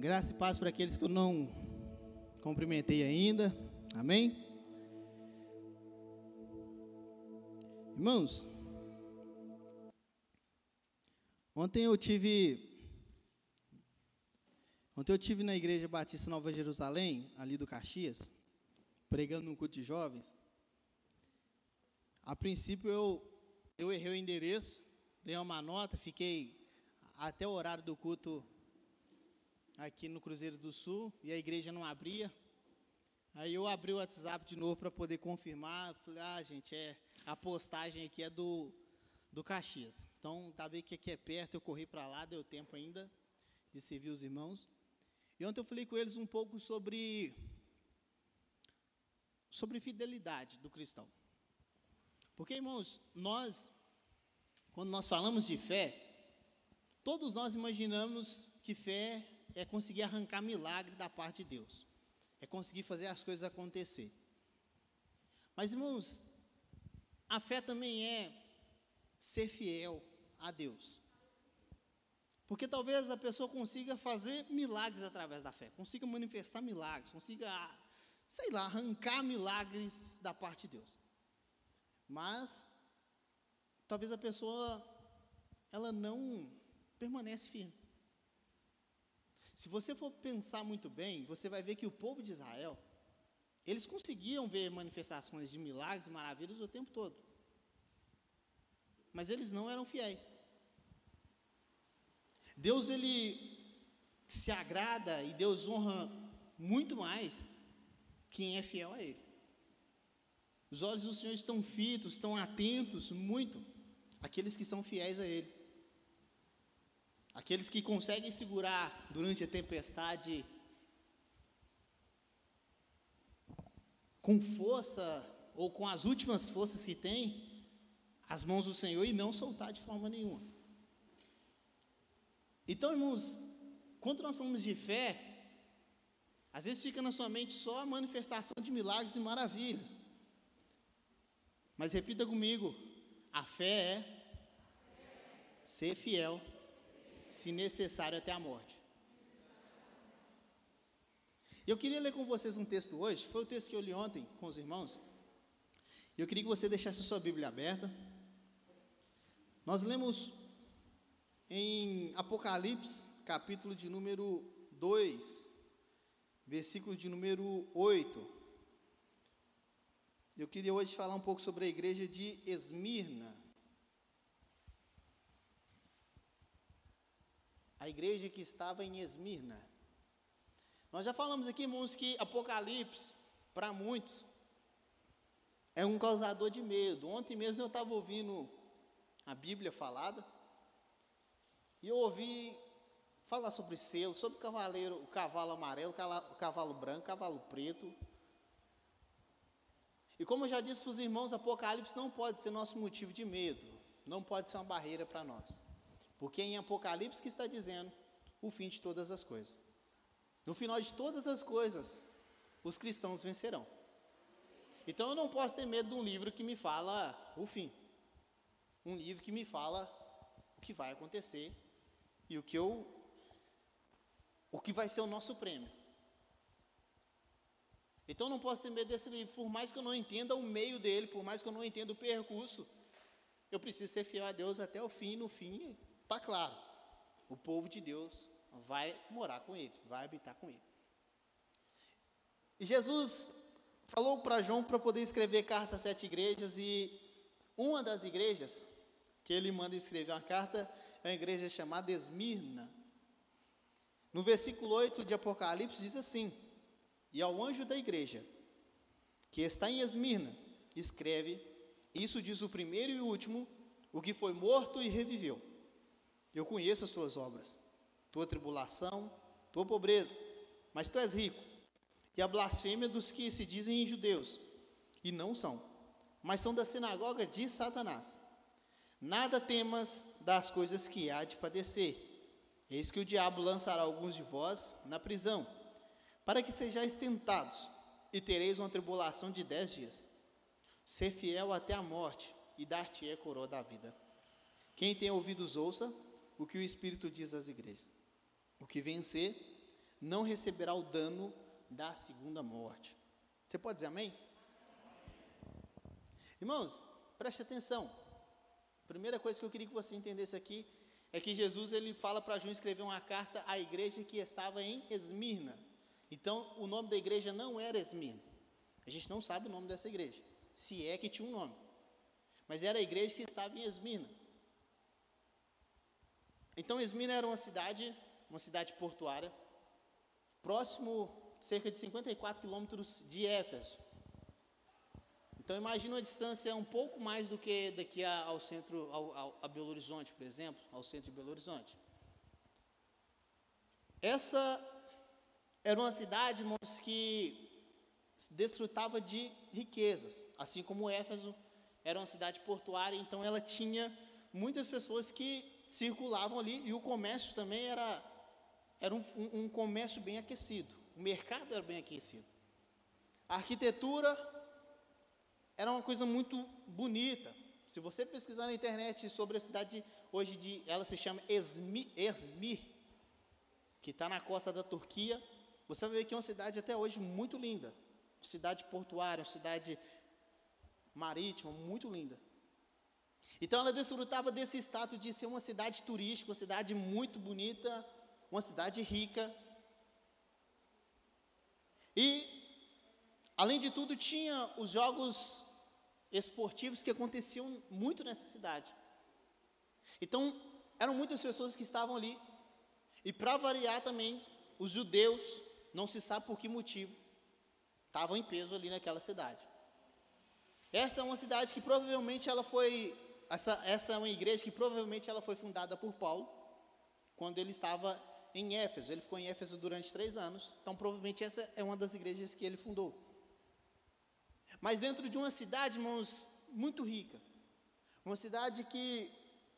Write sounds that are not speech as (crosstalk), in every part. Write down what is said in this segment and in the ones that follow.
Graça e paz para aqueles que eu não cumprimentei ainda. Amém? Irmãos, ontem eu tive Ontem eu tive na igreja Batista Nova Jerusalém, ali do Caxias, pregando num culto de jovens. A princípio eu eu errei o endereço, dei uma nota, fiquei até o horário do culto aqui no Cruzeiro do Sul e a igreja não abria. Aí eu abri o WhatsApp de novo para poder confirmar. Falei, ah, gente, é a postagem aqui é do, do Caxias. Então, tá bem que aqui é perto, eu corri para lá, deu tempo ainda de servir os irmãos. E ontem eu falei com eles um pouco sobre sobre fidelidade do cristão. Porque, irmãos, nós quando nós falamos de fé, todos nós imaginamos que fé é conseguir arrancar milagre da parte de Deus. É conseguir fazer as coisas acontecer. Mas, irmãos, a fé também é ser fiel a Deus. Porque talvez a pessoa consiga fazer milagres através da fé, consiga manifestar milagres, consiga, sei lá, arrancar milagres da parte de Deus. Mas talvez a pessoa ela não permanece firme. Se você for pensar muito bem, você vai ver que o povo de Israel, eles conseguiam ver manifestações de milagres e maravilhas o tempo todo. Mas eles não eram fiéis. Deus ele se agrada e Deus honra muito mais quem é fiel a ele. Os olhos do Senhor estão fitos, estão atentos muito àqueles que são fiéis a ele. Aqueles que conseguem segurar durante a tempestade com força ou com as últimas forças que têm as mãos do Senhor e não soltar de forma nenhuma. Então, irmãos, quando nós falamos de fé, às vezes fica na sua mente só a manifestação de milagres e maravilhas. Mas repita comigo: a fé é ser fiel se necessário até a morte. Eu queria ler com vocês um texto hoje, foi o texto que eu li ontem com os irmãos. Eu queria que você deixasse a sua Bíblia aberta. Nós lemos em Apocalipse, capítulo de número 2, versículo de número 8. Eu queria hoje falar um pouco sobre a igreja de Esmirna. A igreja que estava em Esmirna. Nós já falamos aqui, irmãos, que Apocalipse, para muitos, é um causador de medo. Ontem mesmo eu estava ouvindo a Bíblia falada, e eu ouvi falar sobre selo, sobre o cavaleiro, o cavalo amarelo, o cavalo branco, o cavalo preto. E como eu já disse para os irmãos, Apocalipse não pode ser nosso motivo de medo, não pode ser uma barreira para nós. Porque em Apocalipse que está dizendo o fim de todas as coisas. No final de todas as coisas, os cristãos vencerão. Então eu não posso ter medo de um livro que me fala o fim. Um livro que me fala o que vai acontecer e o que eu o que vai ser o nosso prêmio. Então eu não posso ter medo desse livro, por mais que eu não entenda o meio dele, por mais que eu não entenda o percurso. Eu preciso ser fiel a Deus até o fim, no fim Está claro, o povo de Deus vai morar com ele, vai habitar com ele. E Jesus falou para João para poder escrever carta a sete igrejas, e uma das igrejas que ele manda escrever uma carta é a igreja chamada Esmirna. No versículo 8 de Apocalipse diz assim: E ao anjo da igreja, que está em Esmirna, escreve: Isso diz o primeiro e o último, o que foi morto e reviveu. Eu conheço as tuas obras, tua tribulação, tua pobreza, mas tu és rico. E a blasfêmia dos que se dizem judeus, e não são, mas são da sinagoga de Satanás. Nada temas das coisas que há de padecer. Eis que o diabo lançará alguns de vós na prisão, para que sejais tentados, e tereis uma tribulação de dez dias. Ser fiel até a morte, e dar-te-é coroa da vida. Quem tem ouvidos, ouça o que o Espírito diz às igrejas. O que vencer, não receberá o dano da segunda morte. Você pode dizer amém? Irmãos, preste atenção. Primeira coisa que eu queria que você entendesse aqui é que Jesus ele fala para João escrever uma carta à igreja que estava em Esmirna. Então, o nome da igreja não era Esmirna. A gente não sabe o nome dessa igreja, se é que tinha um nome. Mas era a igreja que estava em Esmirna. Então, Esmirna era uma cidade, uma cidade portuária, próximo, cerca de 54 quilômetros de Éfeso. Então imagine uma distância um pouco mais do que daqui ao centro, ao, ao, a Belo Horizonte, por exemplo, ao centro de Belo Horizonte. Essa era uma cidade, irmãos, que desfrutava de riquezas, assim como Éfeso era uma cidade portuária, então ela tinha muitas pessoas que circulavam ali e o comércio também era, era um, um, comércio bem aquecido, o mercado era bem aquecido. A arquitetura era uma coisa muito bonita. Se você pesquisar na internet sobre a cidade hoje de, ela se chama Esmir, Esmir que está na costa da Turquia, você vai ver que é uma cidade até hoje muito linda, cidade portuária, cidade marítima, muito linda. Então ela desfrutava desse status de ser uma cidade turística, uma cidade muito bonita, uma cidade rica. E, além de tudo, tinha os jogos esportivos que aconteciam muito nessa cidade. Então, eram muitas pessoas que estavam ali. E para variar também, os judeus, não se sabe por que motivo, estavam em peso ali naquela cidade. Essa é uma cidade que provavelmente ela foi, essa, essa é uma igreja que provavelmente ela foi fundada por Paulo, quando ele estava em Éfeso. Ele ficou em Éfeso durante três anos, então provavelmente essa é uma das igrejas que ele fundou mas dentro de uma cidade, irmãos, muito rica. Uma cidade que,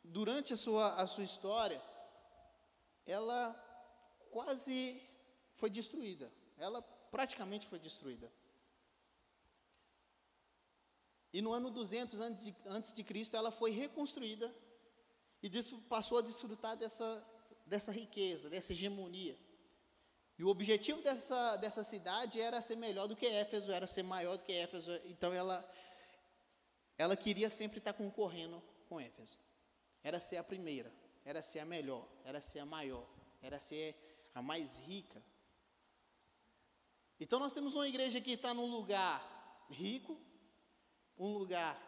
durante a sua, a sua história, ela quase foi destruída. Ela praticamente foi destruída. E no ano 200 antes de, Cristo, ela foi reconstruída e passou a desfrutar dessa, dessa riqueza, dessa hegemonia. E o objetivo dessa, dessa cidade era ser melhor do que Éfeso, era ser maior do que Éfeso. Então ela, ela queria sempre estar concorrendo com Éfeso. Era ser a primeira, era ser a melhor, era ser a maior, era ser a mais rica. Então nós temos uma igreja que está num lugar rico, um lugar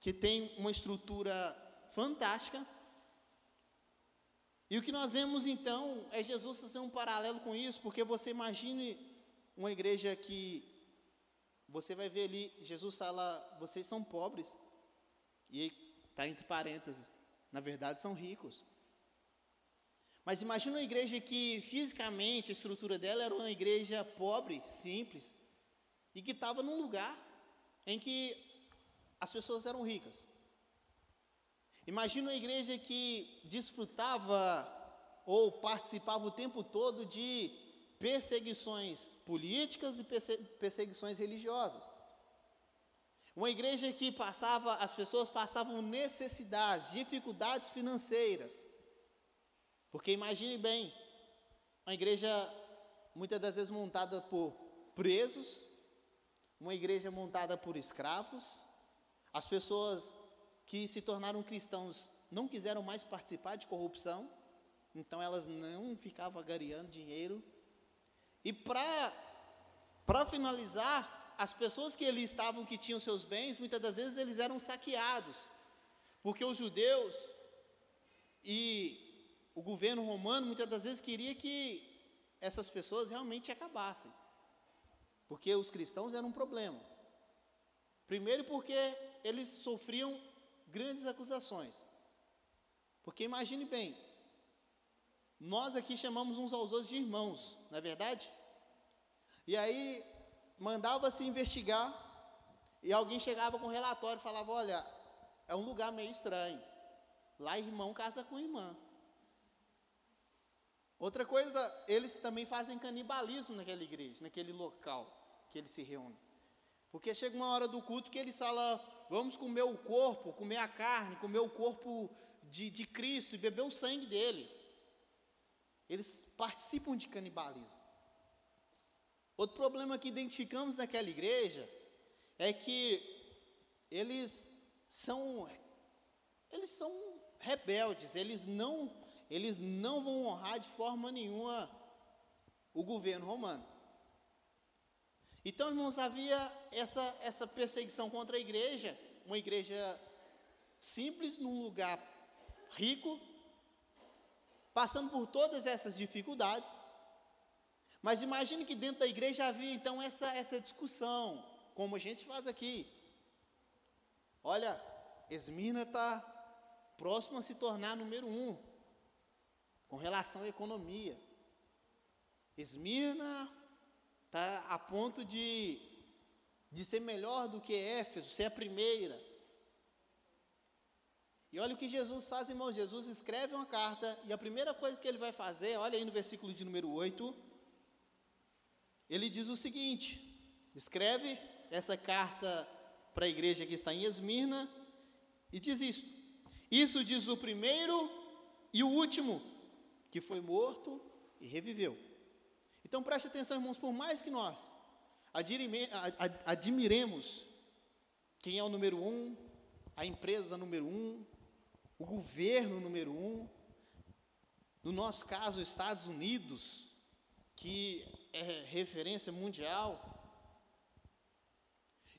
que tem uma estrutura fantástica, e o que nós vemos então é Jesus fazer um paralelo com isso, porque você imagine uma igreja que você vai ver ali, Jesus fala, vocês são pobres, e está entre parênteses, na verdade são ricos. Mas imagine uma igreja que fisicamente a estrutura dela era uma igreja pobre, simples, e que estava num lugar em que as pessoas eram ricas. Imagina uma igreja que desfrutava ou participava o tempo todo de perseguições políticas e perseguições religiosas. Uma igreja que passava, as pessoas passavam necessidades, dificuldades financeiras. Porque imagine bem, uma igreja muitas das vezes montada por presos, uma igreja montada por escravos, as pessoas que se tornaram cristãos não quiseram mais participar de corrupção, então elas não ficavam agariando dinheiro. E para finalizar, as pessoas que ali estavam, que tinham seus bens, muitas das vezes eles eram saqueados, porque os judeus e o governo romano muitas das vezes queria que essas pessoas realmente acabassem, porque os cristãos eram um problema. Primeiro, porque eles sofriam grandes acusações. Porque imagine bem, nós aqui chamamos uns aos outros de irmãos, não é verdade? E aí mandava-se investigar e alguém chegava com um relatório e falava: Olha, é um lugar meio estranho. Lá irmão casa com irmã. Outra coisa, eles também fazem canibalismo naquela igreja, naquele local que eles se reúnem. Porque chega uma hora do culto que eles falam, vamos comer o corpo, comer a carne, comer o corpo de, de Cristo e beber o sangue dele. eles participam de canibalismo. Outro problema que identificamos naquela igreja é que eles são eles são rebeldes, eles não eles não vão honrar de forma nenhuma o governo romano. Então, irmãos, havia essa, essa perseguição contra a igreja, uma igreja simples, num lugar rico, passando por todas essas dificuldades. Mas imagine que dentro da igreja havia então essa, essa discussão, como a gente faz aqui. Olha, Esmirna está próximo a se tornar número um com relação à economia. Esmirna está a ponto de, de ser melhor do que Éfeso, ser a primeira. E olha o que Jesus faz, irmão. Jesus escreve uma carta, e a primeira coisa que ele vai fazer, olha aí no versículo de número 8, ele diz o seguinte: escreve essa carta para a igreja que está em Esmirna, e diz isso. Isso diz o primeiro e o último, que foi morto e reviveu. Então preste atenção, irmãos, por mais que nós admiremos quem é o número um, a empresa número um, o governo número um, no nosso caso, Estados Unidos, que é referência mundial.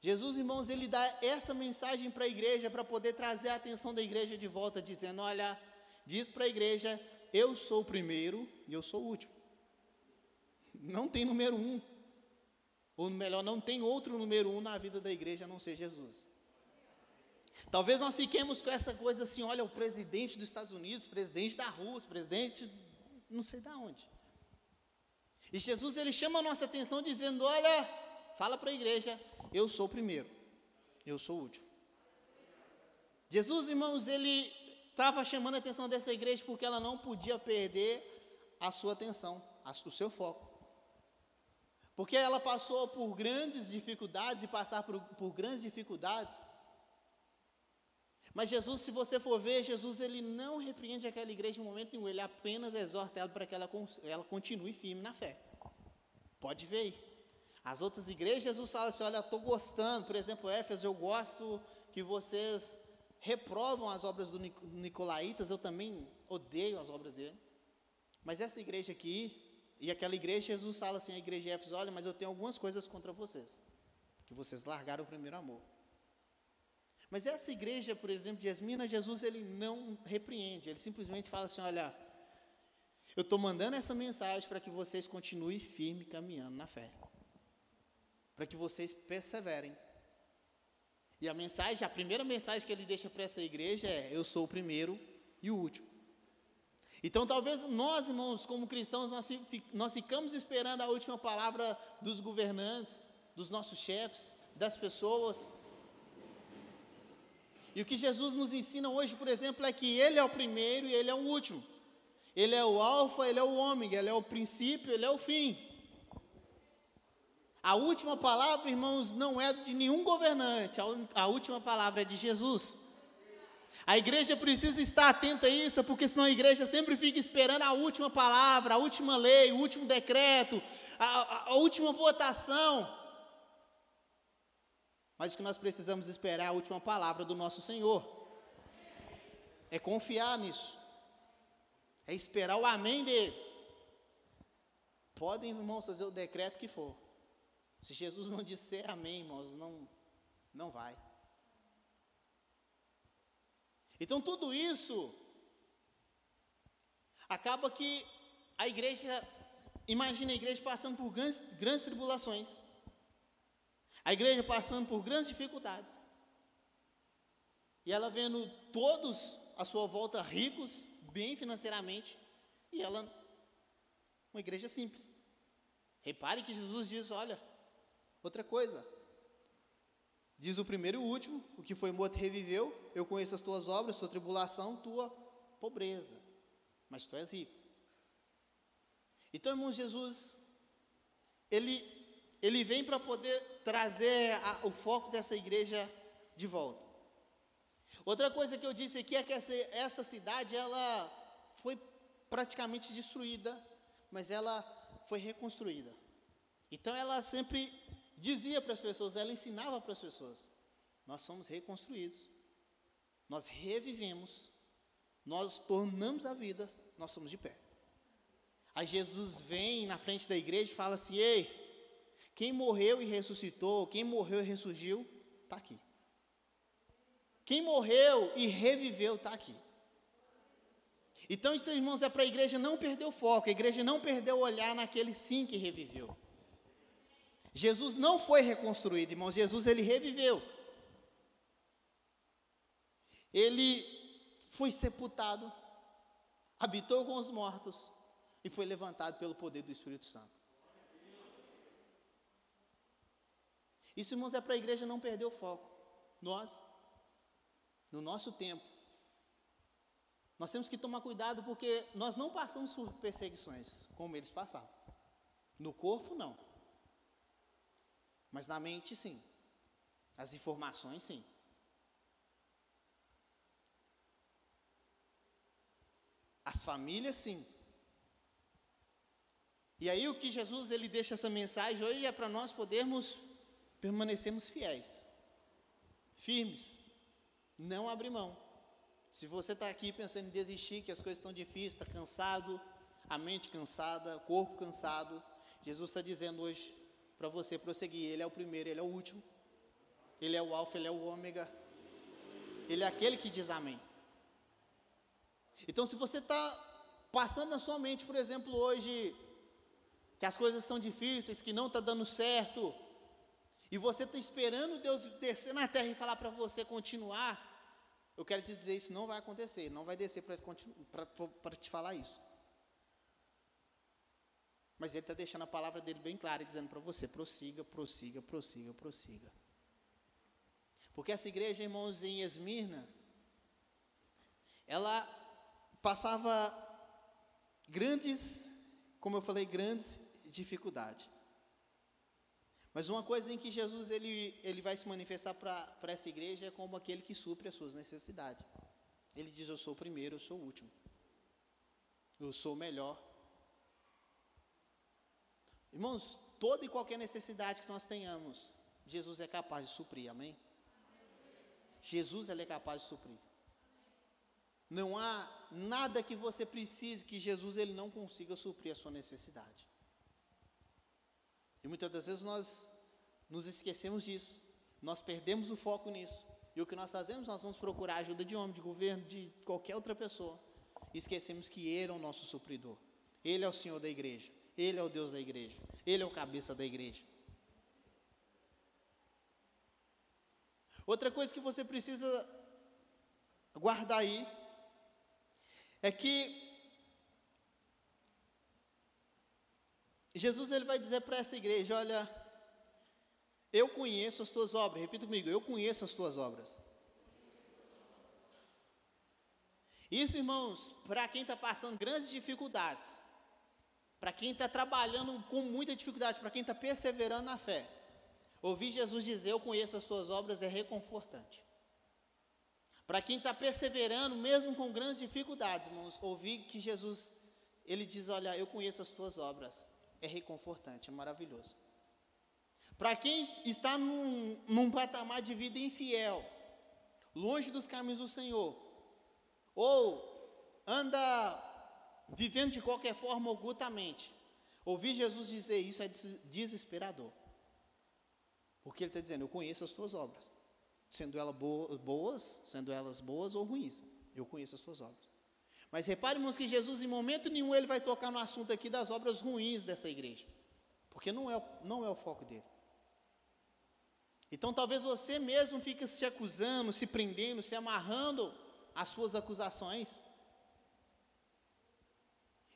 Jesus, irmãos, ele dá essa mensagem para a igreja para poder trazer a atenção da igreja de volta, dizendo: Olha, diz para a igreja, eu sou o primeiro e eu sou o último. Não tem número um. Ou melhor, não tem outro número um na vida da igreja a não ser Jesus. Talvez nós fiquemos com essa coisa assim: olha, o presidente dos Estados Unidos, presidente da Rússia, presidente não sei da onde. E Jesus ele chama a nossa atenção dizendo: olha, fala para a igreja, eu sou o primeiro, eu sou o último. Jesus, irmãos, ele estava chamando a atenção dessa igreja porque ela não podia perder a sua atenção, o seu foco. Porque ela passou por grandes dificuldades e passar por, por grandes dificuldades mas Jesus, se você for ver, Jesus ele não repreende aquela igreja em momento nenhum, ele apenas exorta ela para que ela, ela continue firme na fé. Pode ver aí. As outras igrejas, Jesus fala assim: olha, estou gostando, por exemplo, Éfeso, eu gosto que vocês reprovam as obras do Nicolaitas, eu também odeio as obras dele. Mas essa igreja aqui, e aquela igreja, Jesus fala assim: a igreja Éfeso, olha, mas eu tenho algumas coisas contra vocês, que vocês largaram o primeiro amor. Mas essa igreja, por exemplo, de Esmina, Jesus ele não repreende, ele simplesmente fala assim: olha, eu estou mandando essa mensagem para que vocês continuem firme caminhando na fé, para que vocês perseverem. E a mensagem, a primeira mensagem que ele deixa para essa igreja é: eu sou o primeiro e o último. Então, talvez nós, irmãos, como cristãos, nós, nós ficamos esperando a última palavra dos governantes, dos nossos chefes, das pessoas, e o que Jesus nos ensina hoje, por exemplo, é que Ele é o primeiro e Ele é o último. Ele é o Alfa, Ele é o Ômega, Ele é o princípio, Ele é o fim. A última palavra, irmãos, não é de nenhum governante, a, última palavra é de Jesus. A igreja precisa estar atenta a isso, porque senão a igreja sempre fica esperando a última palavra, a última lei, o último decreto, a, a, a última votação. Mas o que nós precisamos esperar é a última palavra do nosso Senhor. É confiar nisso. É esperar o amém dele. Podem, irmãos, fazer o decreto que for. Se Jesus não disser amém, irmãos, não, não vai. Então tudo isso acaba que a igreja, imagina a igreja passando por grandes, grandes tribulações. A igreja passando por grandes dificuldades. E ela vendo todos à sua volta ricos, bem financeiramente, e ela, uma igreja simples. Repare que Jesus diz: olha, outra coisa. Diz o primeiro e o último: o que foi morto reviveu. Eu conheço as tuas obras, tua tribulação, tua pobreza. Mas tu és rico. Então, irmãos, Jesus, ele ele vem para poder trazer a, o foco dessa igreja de volta. Outra coisa que eu disse aqui é que essa, essa cidade ela foi praticamente destruída, mas ela foi reconstruída. Então ela sempre dizia para as pessoas, ela ensinava para as pessoas: nós somos reconstruídos, nós revivemos, nós tornamos a vida, nós somos de pé. Aí Jesus vem na frente da igreja e fala assim: ei, quem morreu e ressuscitou, quem morreu e ressurgiu, está aqui. Quem morreu e reviveu, está aqui. Então, isso, irmãos, é para a igreja não perder o foco, a igreja não perder o olhar naquele sim que reviveu. Jesus não foi reconstruído, irmãos, Jesus ele reviveu. Ele foi sepultado, habitou com os mortos e foi levantado pelo poder do Espírito Santo. Isso, irmãos, é para a igreja não perder o foco. Nós, no nosso tempo, nós temos que tomar cuidado porque nós não passamos por perseguições como eles passavam. No corpo, não. Mas na mente, sim. As informações, sim. As famílias, sim. E aí o que Jesus ele deixa essa mensagem hoje é para nós podermos permanecermos fiéis, firmes, não abrir mão. Se você está aqui pensando em desistir, que as coisas estão difíceis, está cansado, a mente cansada, o corpo cansado, Jesus está dizendo hoje para você prosseguir. Ele é o primeiro, ele é o último. Ele é o alfa, ele é o ômega. Ele é aquele que diz amém. Então, se você está passando na sua mente, por exemplo, hoje, que as coisas estão difíceis, que não está dando certo, e você está esperando Deus descer na terra e falar para você continuar, eu quero te dizer, isso não vai acontecer, não vai descer para te falar isso. Mas ele está deixando a palavra dele bem clara, dizendo para você: prossiga, prossiga, prossiga, prossiga. Porque essa igreja, irmãos, em Esmirna, ela passava grandes, como eu falei, grandes dificuldades. Mas uma coisa em que Jesus ele, ele vai se manifestar para essa igreja é como aquele que supre as suas necessidades. Ele diz: Eu sou o primeiro, eu sou o último. Eu sou o melhor. Irmãos, toda e qualquer necessidade que nós tenhamos, Jesus é capaz de suprir, amém? Jesus ele é capaz de suprir. Não há nada que você precise que Jesus ele não consiga suprir a sua necessidade. E muitas das vezes nós nos esquecemos disso, nós perdemos o foco nisso. E o que nós fazemos? Nós vamos procurar ajuda de homem, de governo, de qualquer outra pessoa. E esquecemos que Ele é o nosso supridor. Ele é o Senhor da igreja. Ele é o Deus da igreja. Ele é o cabeça da igreja. Outra coisa que você precisa guardar aí é que Jesus ele vai dizer para essa igreja: olha, eu conheço as tuas obras. Repita comigo: eu conheço as tuas obras. Isso, irmãos, para quem está passando grandes dificuldades, para quem está trabalhando com muita dificuldade, para quem está perseverando na fé, ouvir Jesus dizer: Eu conheço as tuas obras é reconfortante. Para quem está perseverando, mesmo com grandes dificuldades, irmãos, ouvir que Jesus, ele diz: Olha, eu conheço as tuas obras é reconfortante, é maravilhoso. Para quem está num, num patamar de vida infiel, longe dos caminhos do Senhor, ou anda vivendo de qualquer forma ocultamente, ouvir Jesus dizer isso é desesperador. Porque ele está dizendo, eu conheço as tuas obras, sendo elas boas, sendo elas boas ou ruins, eu conheço as tuas obras. Mas repare, irmãos, que Jesus, em momento nenhum, ele vai tocar no assunto aqui das obras ruins dessa igreja. Porque não é, não é o foco dele. Então, talvez você mesmo fique se acusando, se prendendo, se amarrando às suas acusações.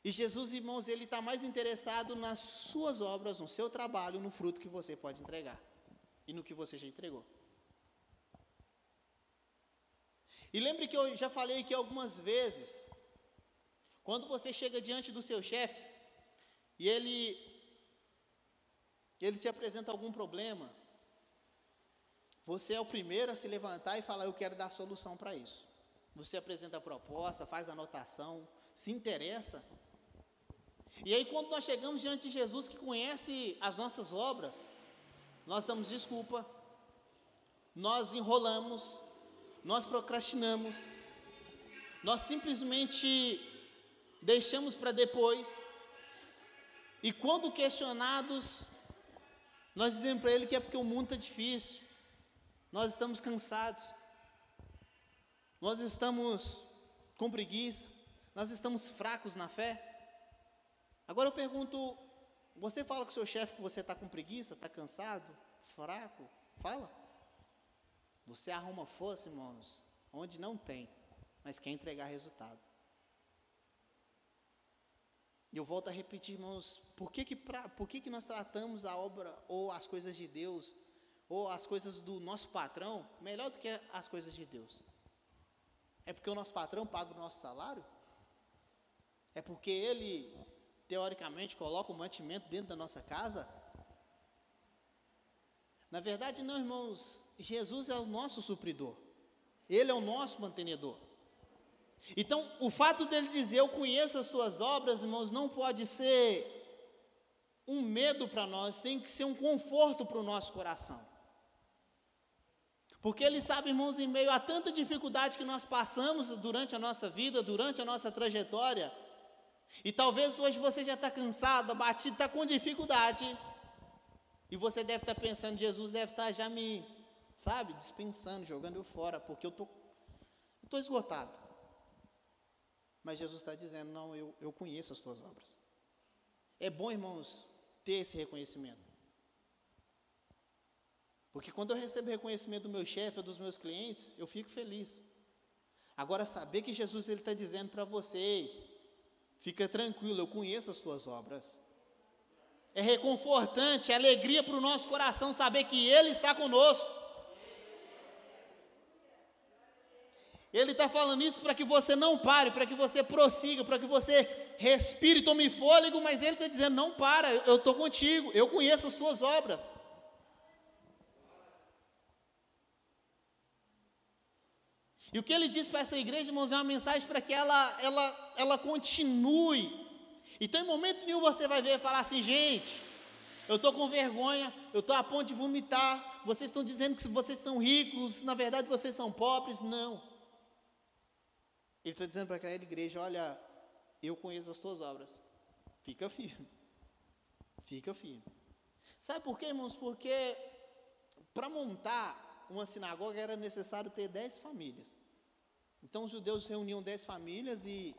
E Jesus, irmãos, ele está mais interessado nas suas obras, no seu trabalho, no fruto que você pode entregar e no que você já entregou. E lembre que eu já falei aqui algumas vezes quando você chega diante do seu chefe e ele ele te apresenta algum problema, você é o primeiro a se levantar e falar: Eu quero dar solução para isso. Você apresenta a proposta, faz a anotação, se interessa. E aí, quando nós chegamos diante de Jesus, que conhece as nossas obras, nós damos desculpa, nós enrolamos, nós procrastinamos, nós simplesmente deixamos para depois, e quando questionados, nós dizemos para ele que é porque o mundo está difícil, nós estamos cansados, nós estamos com preguiça, nós estamos fracos na fé. Agora eu pergunto: você fala com seu chefe que você está com preguiça, está cansado, fraco? Fala. Você arruma força, irmãos, onde não tem, mas quer entregar resultado. E eu volto a repetir, irmãos, por que que, pra, por que que nós tratamos a obra ou as coisas de Deus, ou as coisas do nosso patrão, melhor do que as coisas de Deus? É porque o nosso patrão paga o nosso salário? É porque ele, teoricamente, coloca o mantimento dentro da nossa casa? Na verdade, não, irmãos. Jesus é o nosso supridor. Ele é o nosso mantenedor. Então, o fato dele dizer eu conheço as tuas obras, irmãos, não pode ser um medo para nós, tem que ser um conforto para o nosso coração. Porque Ele sabe, irmãos, em meio a tanta dificuldade que nós passamos durante a nossa vida, durante a nossa trajetória, e talvez hoje você já está cansado, abatido, está com dificuldade, e você deve estar tá pensando, Jesus deve estar tá já me, sabe, dispensando, jogando eu fora, porque eu tô, estou esgotado. Mas Jesus está dizendo, não, eu, eu conheço as tuas obras. É bom, irmãos, ter esse reconhecimento. Porque quando eu recebo reconhecimento do meu chefe ou dos meus clientes, eu fico feliz. Agora, saber que Jesus está dizendo para você, fica tranquilo, eu conheço as suas obras. É reconfortante, é alegria para o nosso coração saber que Ele está conosco. Ele está falando isso para que você não pare, para que você prossiga, para que você respire, tome fôlego, mas Ele está dizendo: não para, eu estou contigo, eu conheço as tuas obras. E o que ele diz para essa igreja, irmãos, é uma mensagem para que ela, ela, ela continue. Então, em momento nenhum você vai ver e falar assim, gente, eu estou com vergonha, eu estou a ponto de vomitar, vocês estão dizendo que vocês são ricos, na verdade vocês são pobres. Não. Ele está dizendo para aquela igreja: olha, eu conheço as tuas obras, fica firme, fica firme. Sabe por quê, irmãos? Porque para montar uma sinagoga era necessário ter dez famílias. Então os judeus reuniam dez famílias e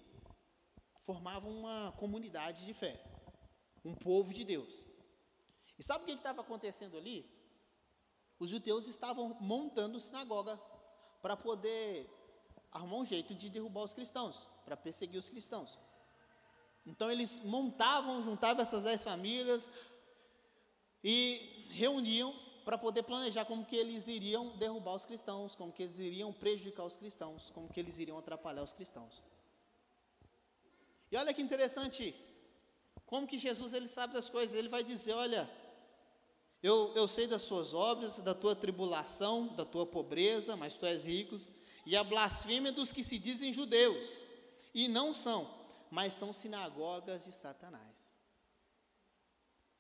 formavam uma comunidade de fé, um povo de Deus. E sabe o que estava acontecendo ali? Os judeus estavam montando sinagoga para poder arrumar um jeito de derrubar os cristãos, para perseguir os cristãos. Então eles montavam, juntavam essas dez famílias e reuniam para poder planejar como que eles iriam derrubar os cristãos, como que eles iriam prejudicar os cristãos, como que eles iriam atrapalhar os cristãos. E olha que interessante, como que Jesus ele sabe das coisas, ele vai dizer, olha, eu, eu sei das suas obras, da tua tribulação, da tua pobreza, mas tu és rico, e a blasfêmia dos que se dizem judeus, e não são, mas são sinagogas de Satanás.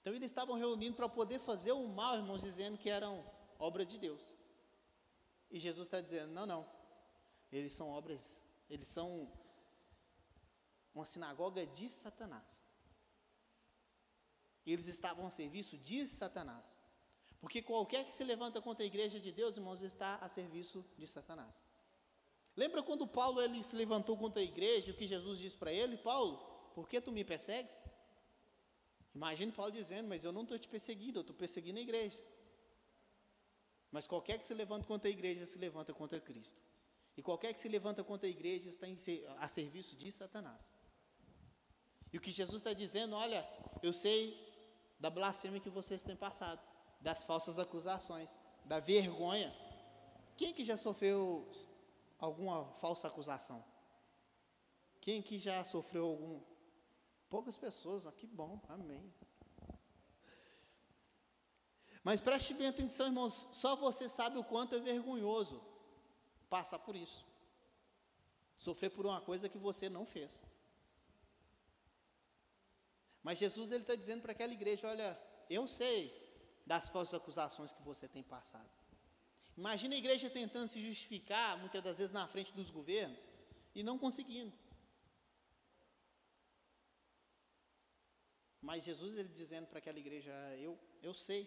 Então eles estavam reunindo para poder fazer o mal, irmãos, dizendo que eram obra de Deus. E Jesus está dizendo: não, não. Eles são obras, eles são uma sinagoga de Satanás. Eles estavam a serviço de Satanás. Porque qualquer que se levanta contra a igreja de Deus, irmãos, está a serviço de Satanás. Lembra quando Paulo ele se levantou contra a igreja, o que Jesus disse para ele? Paulo, por que tu me persegues? Imagine Paulo dizendo, mas eu não estou te perseguindo, eu estou perseguindo a igreja. Mas qualquer que se levanta contra a igreja, se levanta contra Cristo. E qualquer que se levanta contra a igreja está a serviço de Satanás. E o que Jesus está dizendo, olha, eu sei da blasfêmia que vocês têm passado, das falsas acusações, da vergonha. Quem que já sofreu alguma falsa acusação? Quem que já sofreu algum Poucas pessoas, ah, que bom, amém. Mas preste bem atenção, irmãos, só você sabe o quanto é vergonhoso passar por isso. Sofrer por uma coisa que você não fez. Mas Jesus ele está dizendo para aquela igreja: olha, eu sei das falsas acusações que você tem passado. Imagina a igreja tentando se justificar, muitas das vezes na frente dos governos, e não conseguindo. Mas Jesus ele dizendo para aquela igreja: eu, eu sei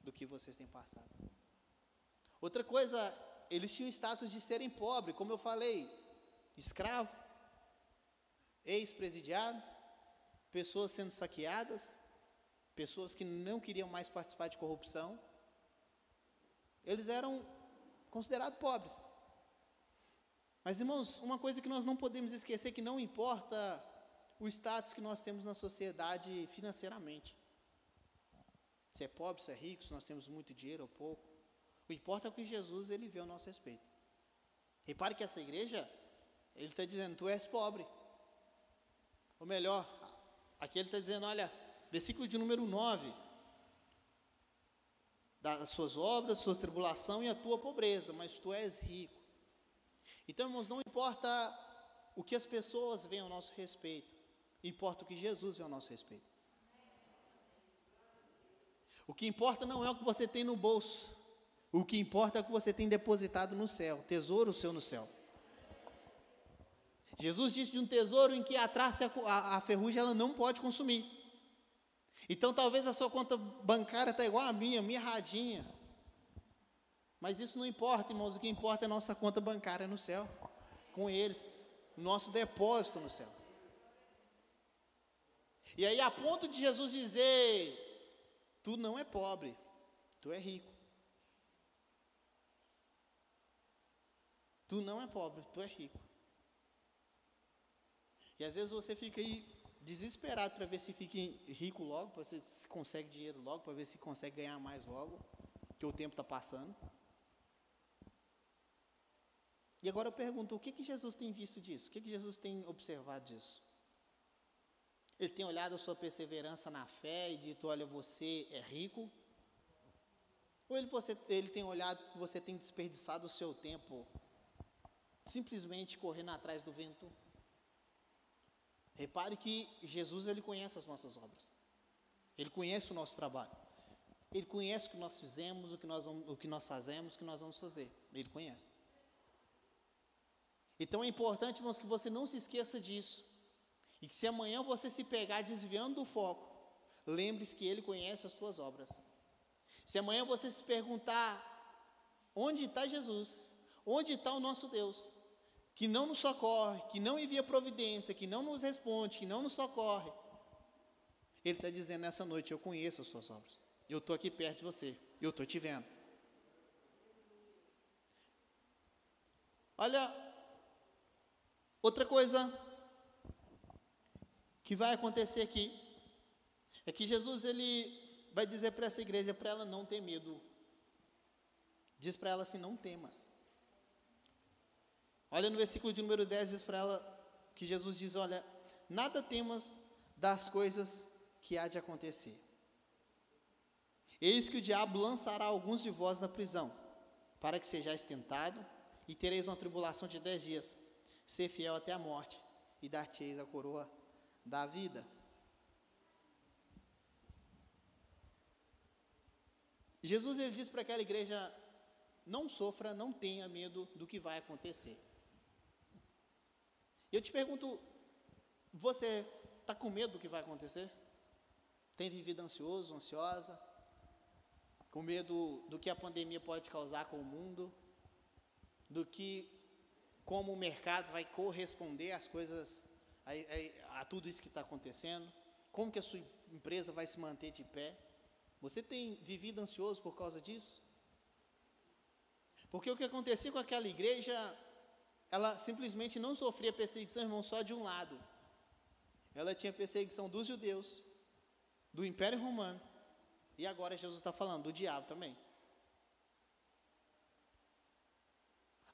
do que vocês têm passado. Outra coisa, eles tinham status de serem pobres, como eu falei, escravo, ex-presidiário, pessoas sendo saqueadas, pessoas que não queriam mais participar de corrupção. Eles eram considerados pobres. Mas, irmãos, uma coisa que nós não podemos esquecer que não importa o status que nós temos na sociedade financeiramente. Se é pobre, se é rico, se nós temos muito dinheiro ou pouco. O importa é o que Jesus ele vê ao nosso respeito. Repare que essa igreja, ele está dizendo, tu és pobre. Ou melhor, aqui ele está dizendo, olha, versículo de número 9, das suas obras, suas tribulação e a tua pobreza, mas tu és rico. Então, irmãos, não importa o que as pessoas veem ao nosso respeito, importa o que Jesus vê ao nosso respeito. O que importa não é o que você tem no bolso, o que importa é o que você tem depositado no céu, tesouro seu no céu. Jesus disse de um tesouro em que a traça a, a ferrugem ela não pode consumir. Então talvez a sua conta bancária está igual a minha, mirradinha. Mas isso não importa, irmãos, o que importa é a nossa conta bancária no céu, com Ele, nosso depósito no céu. E aí, a ponto de Jesus dizer: Tu não é pobre, tu é rico. Tu não é pobre, tu é rico. E às vezes você fica aí desesperado para ver se fica rico logo, para ver se consegue dinheiro logo, para ver se consegue ganhar mais logo, que o tempo está passando. E agora eu pergunto, o que, que Jesus tem visto disso? O que, que Jesus tem observado disso? Ele tem olhado a sua perseverança na fé e dito, olha, você é rico? Ou ele, você, ele tem olhado que você tem desperdiçado o seu tempo simplesmente correndo atrás do vento? Repare que Jesus ele conhece as nossas obras. Ele conhece o nosso trabalho. Ele conhece o que nós fizemos, o que nós, o que nós fazemos, o que nós vamos fazer. Ele conhece. Então é importante, irmãos, que você não se esqueça disso. E que se amanhã você se pegar desviando do foco, lembre-se que Ele conhece as tuas obras. Se amanhã você se perguntar onde está Jesus, onde está o nosso Deus, que não nos socorre, que não envia providência, que não nos responde, que não nos socorre. Ele está dizendo nessa noite: Eu conheço as suas obras, eu estou aqui perto de você, eu estou te vendo. Olha, outra coisa que vai acontecer aqui é que Jesus ele vai dizer para essa igreja para ela não ter medo. Diz para ela assim: não temas. Olha no versículo de número 10, diz para ela que Jesus diz: Olha, nada temas das coisas que há de acontecer. Eis que o diabo lançará alguns de vós na prisão, para que sejais tentado, e tereis uma tribulação de dez dias. Ser fiel até a morte, e dar-te-eis a coroa da vida. Jesus ele diz para aquela igreja: não sofra, não tenha medo do que vai acontecer. Eu te pergunto, você está com medo do que vai acontecer? Tem vivido ansioso, ansiosa? Com medo do que a pandemia pode causar com o mundo? Do que, como o mercado vai corresponder às coisas, a, a, a tudo isso que está acontecendo? Como que a sua empresa vai se manter de pé? Você tem vivido ansioso por causa disso? Porque o que acontecia com aquela igreja ela simplesmente não sofria perseguição, irmão, só de um lado. Ela tinha perseguição dos judeus, do Império Romano, e agora Jesus está falando do diabo também.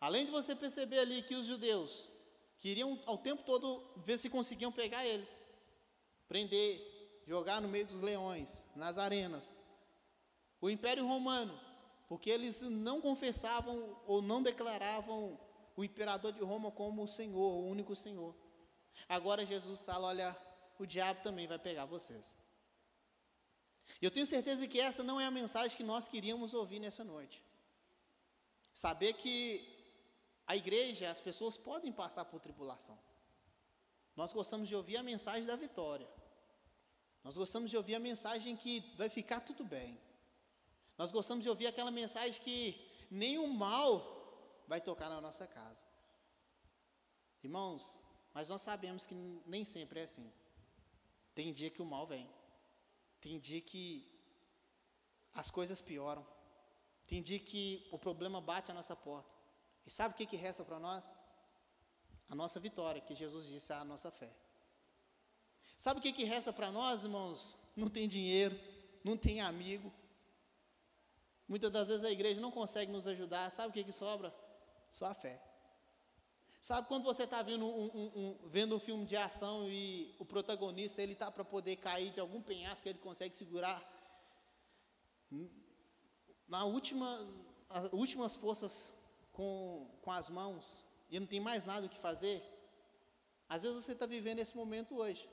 Além de você perceber ali que os judeus queriam ao tempo todo ver se conseguiam pegar eles, prender, jogar no meio dos leões, nas arenas. O Império Romano, porque eles não confessavam ou não declaravam o imperador de Roma como o Senhor, o único Senhor. Agora Jesus fala: olha, o diabo também vai pegar vocês. Eu tenho certeza que essa não é a mensagem que nós queríamos ouvir nessa noite. Saber que a igreja, as pessoas podem passar por tribulação. Nós gostamos de ouvir a mensagem da vitória. Nós gostamos de ouvir a mensagem que vai ficar tudo bem. Nós gostamos de ouvir aquela mensagem que nenhum mal vai tocar na nossa casa. Irmãos, mas nós sabemos que nem sempre é assim. Tem dia que o mal vem. Tem dia que as coisas pioram. Tem dia que o problema bate à nossa porta. E sabe o que, que resta para nós? A nossa vitória, que Jesus disse, é a nossa fé. Sabe o que, que resta para nós, irmãos? Não tem dinheiro, não tem amigo. Muitas das vezes a igreja não consegue nos ajudar. Sabe o que, que sobra? Só a fé. Sabe quando você está vendo um, um, um, vendo um filme de ação e o protagonista ele está para poder cair de algum penhasco ele consegue segurar na última, as últimas forças com, com as mãos e não tem mais nada o que fazer? Às vezes você está vivendo esse momento hoje.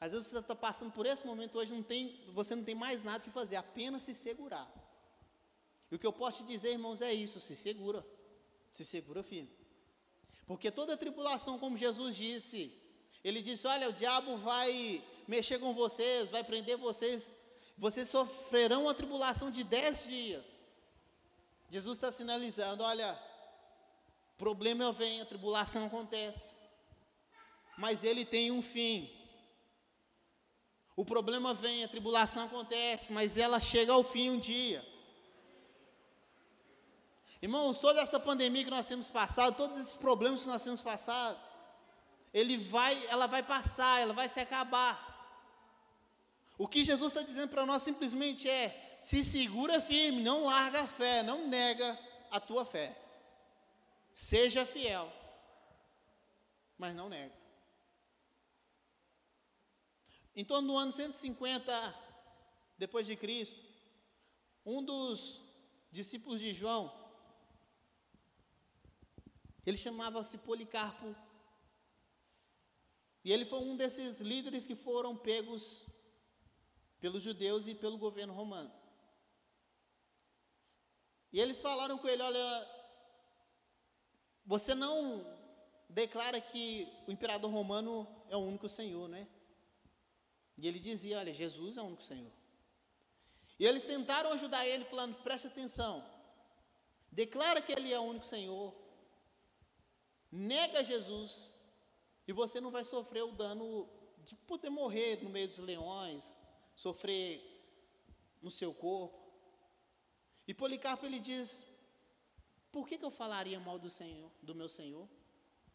Às vezes você está passando por esse momento hoje, não tem, você não tem mais nada que fazer, apenas se segurar. E o que eu posso te dizer, irmãos, é isso: se segura, se segura firme. Porque toda tribulação, como Jesus disse, ele disse: Olha, o diabo vai mexer com vocês, vai prender vocês, vocês sofrerão uma tribulação de dez dias. Jesus está sinalizando: Olha, problema vem, a tribulação acontece, mas ele tem um fim. O problema vem, a tribulação acontece, mas ela chega ao fim um dia. Irmãos, toda essa pandemia que nós temos passado, todos esses problemas que nós temos passado, ele vai, ela vai passar, ela vai se acabar. O que Jesus está dizendo para nós simplesmente é: se segura firme, não larga a fé, não nega a tua fé. Seja fiel, mas não nega. Em torno do ano 150 depois de Cristo, um dos discípulos de João, ele chamava-se Policarpo. E ele foi um desses líderes que foram pegos pelos judeus e pelo governo romano. E eles falaram com ele: Olha, você não declara que o imperador romano é o único Senhor, né? E ele dizia: Olha, Jesus é o único Senhor. E eles tentaram ajudar ele, falando: Preste atenção, declara que ele é o único Senhor, nega Jesus e você não vai sofrer o dano de poder morrer no meio dos leões, sofrer no seu corpo. E Policarpo ele diz: Por que, que eu falaria mal do Senhor, do meu Senhor?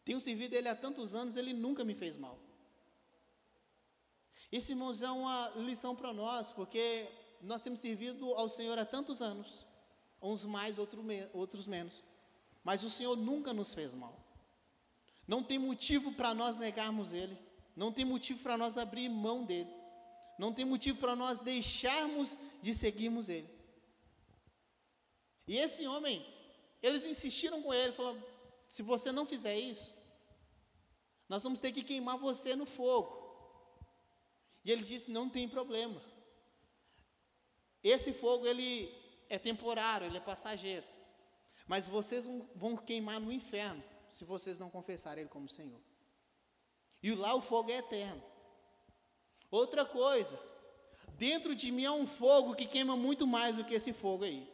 Tenho servido ele há tantos anos, ele nunca me fez mal. Isso, irmãos, é uma lição para nós, porque nós temos servido ao Senhor há tantos anos, uns mais, outros menos, mas o Senhor nunca nos fez mal. Não tem motivo para nós negarmos Ele. Não tem motivo para nós abrir mão dele. Não tem motivo para nós deixarmos de seguirmos Ele. E esse homem, eles insistiram com ele, falaram: se você não fizer isso, nós vamos ter que queimar você no fogo. E ele disse: não tem problema. Esse fogo ele é temporário, ele é passageiro. Mas vocês vão queimar no inferno se vocês não confessarem Ele como Senhor. E lá o fogo é eterno. Outra coisa, dentro de mim há um fogo que queima muito mais do que esse fogo aí.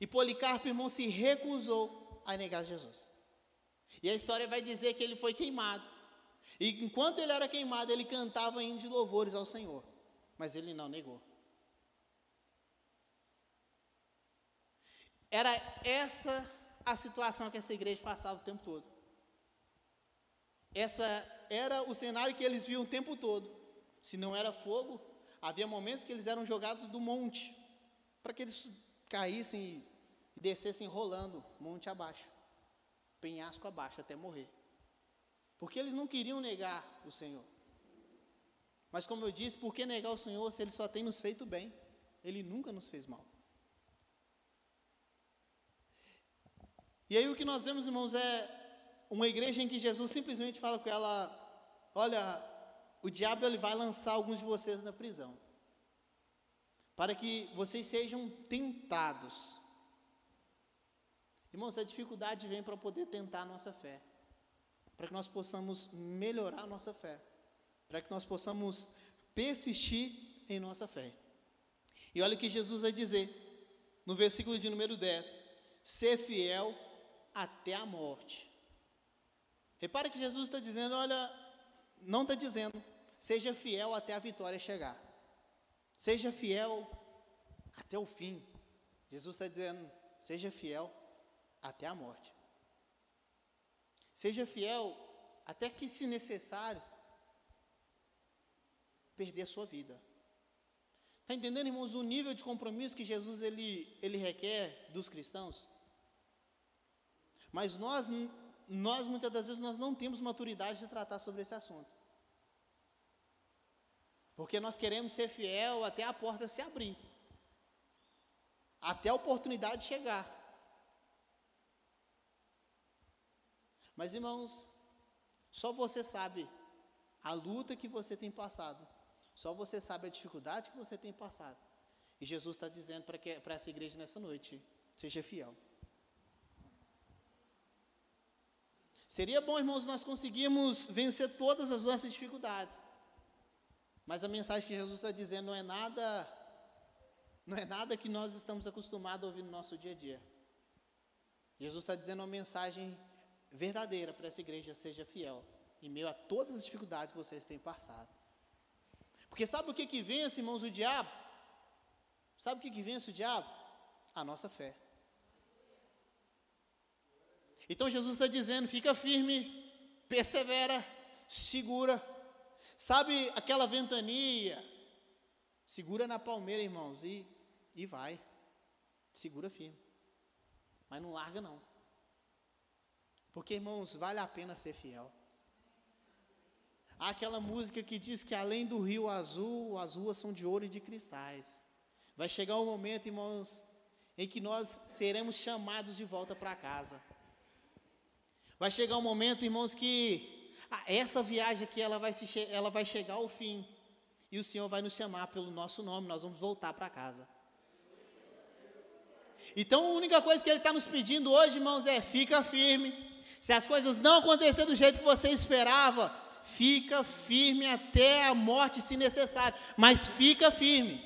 E Policarpo, irmão, se recusou a negar Jesus. E a história vai dizer que ele foi queimado. E enquanto ele era queimado, ele cantava em de louvores ao Senhor. Mas ele não negou. Era essa a situação que essa igreja passava o tempo todo. Essa era o cenário que eles viam o tempo todo. Se não era fogo, havia momentos que eles eram jogados do monte, para que eles caíssem e descessem rolando monte abaixo, penhasco abaixo, até morrer. Porque eles não queriam negar o Senhor. Mas como eu disse, por que negar o Senhor se Ele só tem nos feito bem? Ele nunca nos fez mal. E aí o que nós vemos, irmãos, é uma igreja em que Jesus simplesmente fala com ela: Olha, o diabo ele vai lançar alguns de vocês na prisão, para que vocês sejam tentados. Irmãos, a dificuldade vem para poder tentar a nossa fé, para que nós possamos melhorar a nossa fé, para que nós possamos persistir em nossa fé. E olha o que Jesus vai dizer no versículo de número 10: ser fiel até a morte. Repare que Jesus está dizendo: olha, não está dizendo, seja fiel até a vitória chegar, seja fiel até o fim. Jesus está dizendo: seja fiel até a morte. Seja fiel até que, se necessário, perder a sua vida. Está entendendo, irmãos, o nível de compromisso que Jesus ele, ele requer dos cristãos? Mas nós, nós, muitas das vezes, nós não temos maturidade de tratar sobre esse assunto. Porque nós queremos ser fiel até a porta se abrir. Até a oportunidade chegar. Mas, irmãos, só você sabe a luta que você tem passado só você sabe a dificuldade que você tem passado. E Jesus está dizendo para essa igreja nessa noite: seja fiel. Seria bom, irmãos, nós conseguirmos vencer todas as nossas dificuldades. Mas a mensagem que Jesus está dizendo não é nada, não é nada que nós estamos acostumados a ouvir no nosso dia a dia. Jesus está dizendo uma mensagem verdadeira para essa igreja: seja fiel, em meio a todas as dificuldades que vocês têm passado. Porque sabe o que, que vence, irmãos, o diabo? Sabe o que, que vence o diabo? A nossa fé. Então Jesus está dizendo: fica firme, persevera, segura. Sabe aquela ventania? Segura na palmeira, irmãos, e, e vai. Segura firme. Mas não larga, não. Porque, irmãos, vale a pena ser fiel. Há aquela música que diz que além do rio azul, as ruas são de ouro e de cristais. Vai chegar um momento, irmãos, em que nós seremos chamados de volta para casa. Vai chegar um momento, irmãos, que essa viagem aqui ela vai, se, ela vai chegar ao fim. E o Senhor vai nos chamar pelo nosso nome, nós vamos voltar para casa. Então a única coisa que Ele está nos pedindo hoje, irmãos, é fica firme. Se as coisas não acontecerem do jeito que você esperava, fica firme até a morte, se necessário, mas fica firme.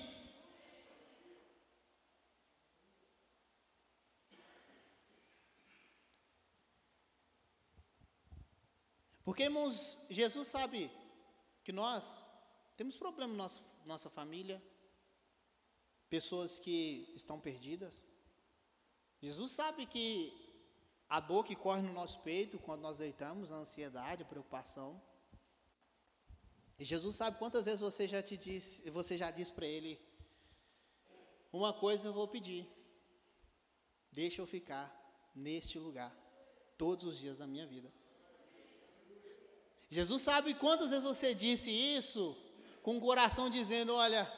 Porque, irmãos, Jesus sabe que nós temos problema na nossa, nossa família, pessoas que estão perdidas. Jesus sabe que a dor que corre no nosso peito quando nós deitamos, a ansiedade, a preocupação. E Jesus sabe quantas vezes você já te disse, você já disse para ele, uma coisa eu vou pedir. Deixa eu ficar neste lugar todos os dias da minha vida. Jesus sabe quantas vezes você disse isso com o coração dizendo, olha,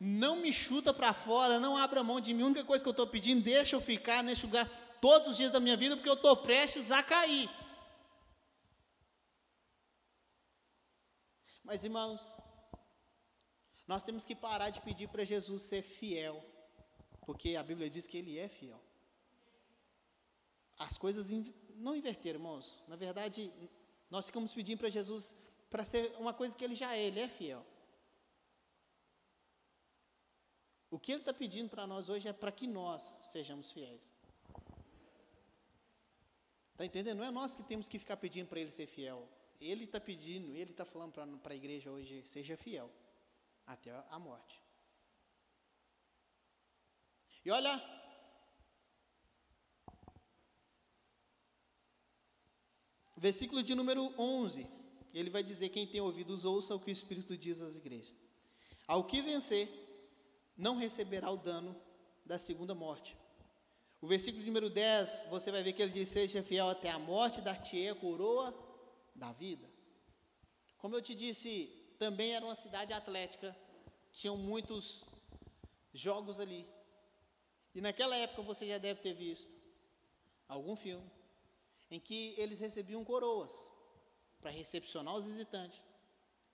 não me chuta para fora, não abra mão de mim, a única coisa que eu estou pedindo, deixa eu ficar neste lugar todos os dias da minha vida, porque eu estou prestes a cair. Mas irmãos, nós temos que parar de pedir para Jesus ser fiel, porque a Bíblia diz que ele é fiel. As coisas não inverteram, irmãos. Na verdade, nós ficamos pedindo para Jesus para ser uma coisa que ele já é, ele é fiel. O que ele está pedindo para nós hoje é para que nós sejamos fiéis. Está entendendo? Não é nós que temos que ficar pedindo para ele ser fiel. Ele está pedindo, ele está falando para a igreja hoje: seja fiel até a morte. E olha, versículo de número 11, ele vai dizer: Quem tem ouvidos, ouça o que o Espírito diz às igrejas. Ao que vencer, não receberá o dano da segunda morte. O versículo número 10, você vai ver que ele diz: Seja fiel até a morte, dar-te-ei a coroa da vida. Como eu te disse, também era uma cidade atlética, tinham muitos jogos ali. E naquela época você já deve ter visto algum filme em que eles recebiam coroas para recepcionar os visitantes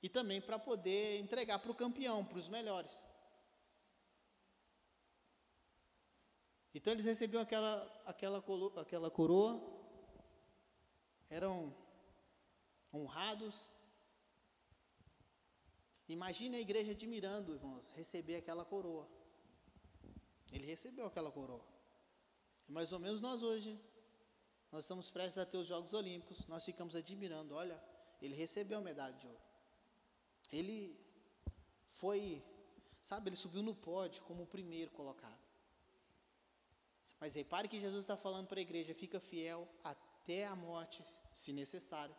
e também para poder entregar para o campeão, para os melhores. Então eles recebiam aquela, aquela, aquela coroa, eram honrados. Imagine a igreja admirando, irmãos, receber aquela coroa. Ele recebeu aquela coroa. E mais ou menos nós hoje, nós estamos prestes a ter os Jogos Olímpicos, nós ficamos admirando, olha, ele recebeu a medalha de ouro. Ele foi, sabe, ele subiu no pódio como o primeiro colocado. Mas repare que Jesus está falando para a igreja: fica fiel até a morte, se necessário.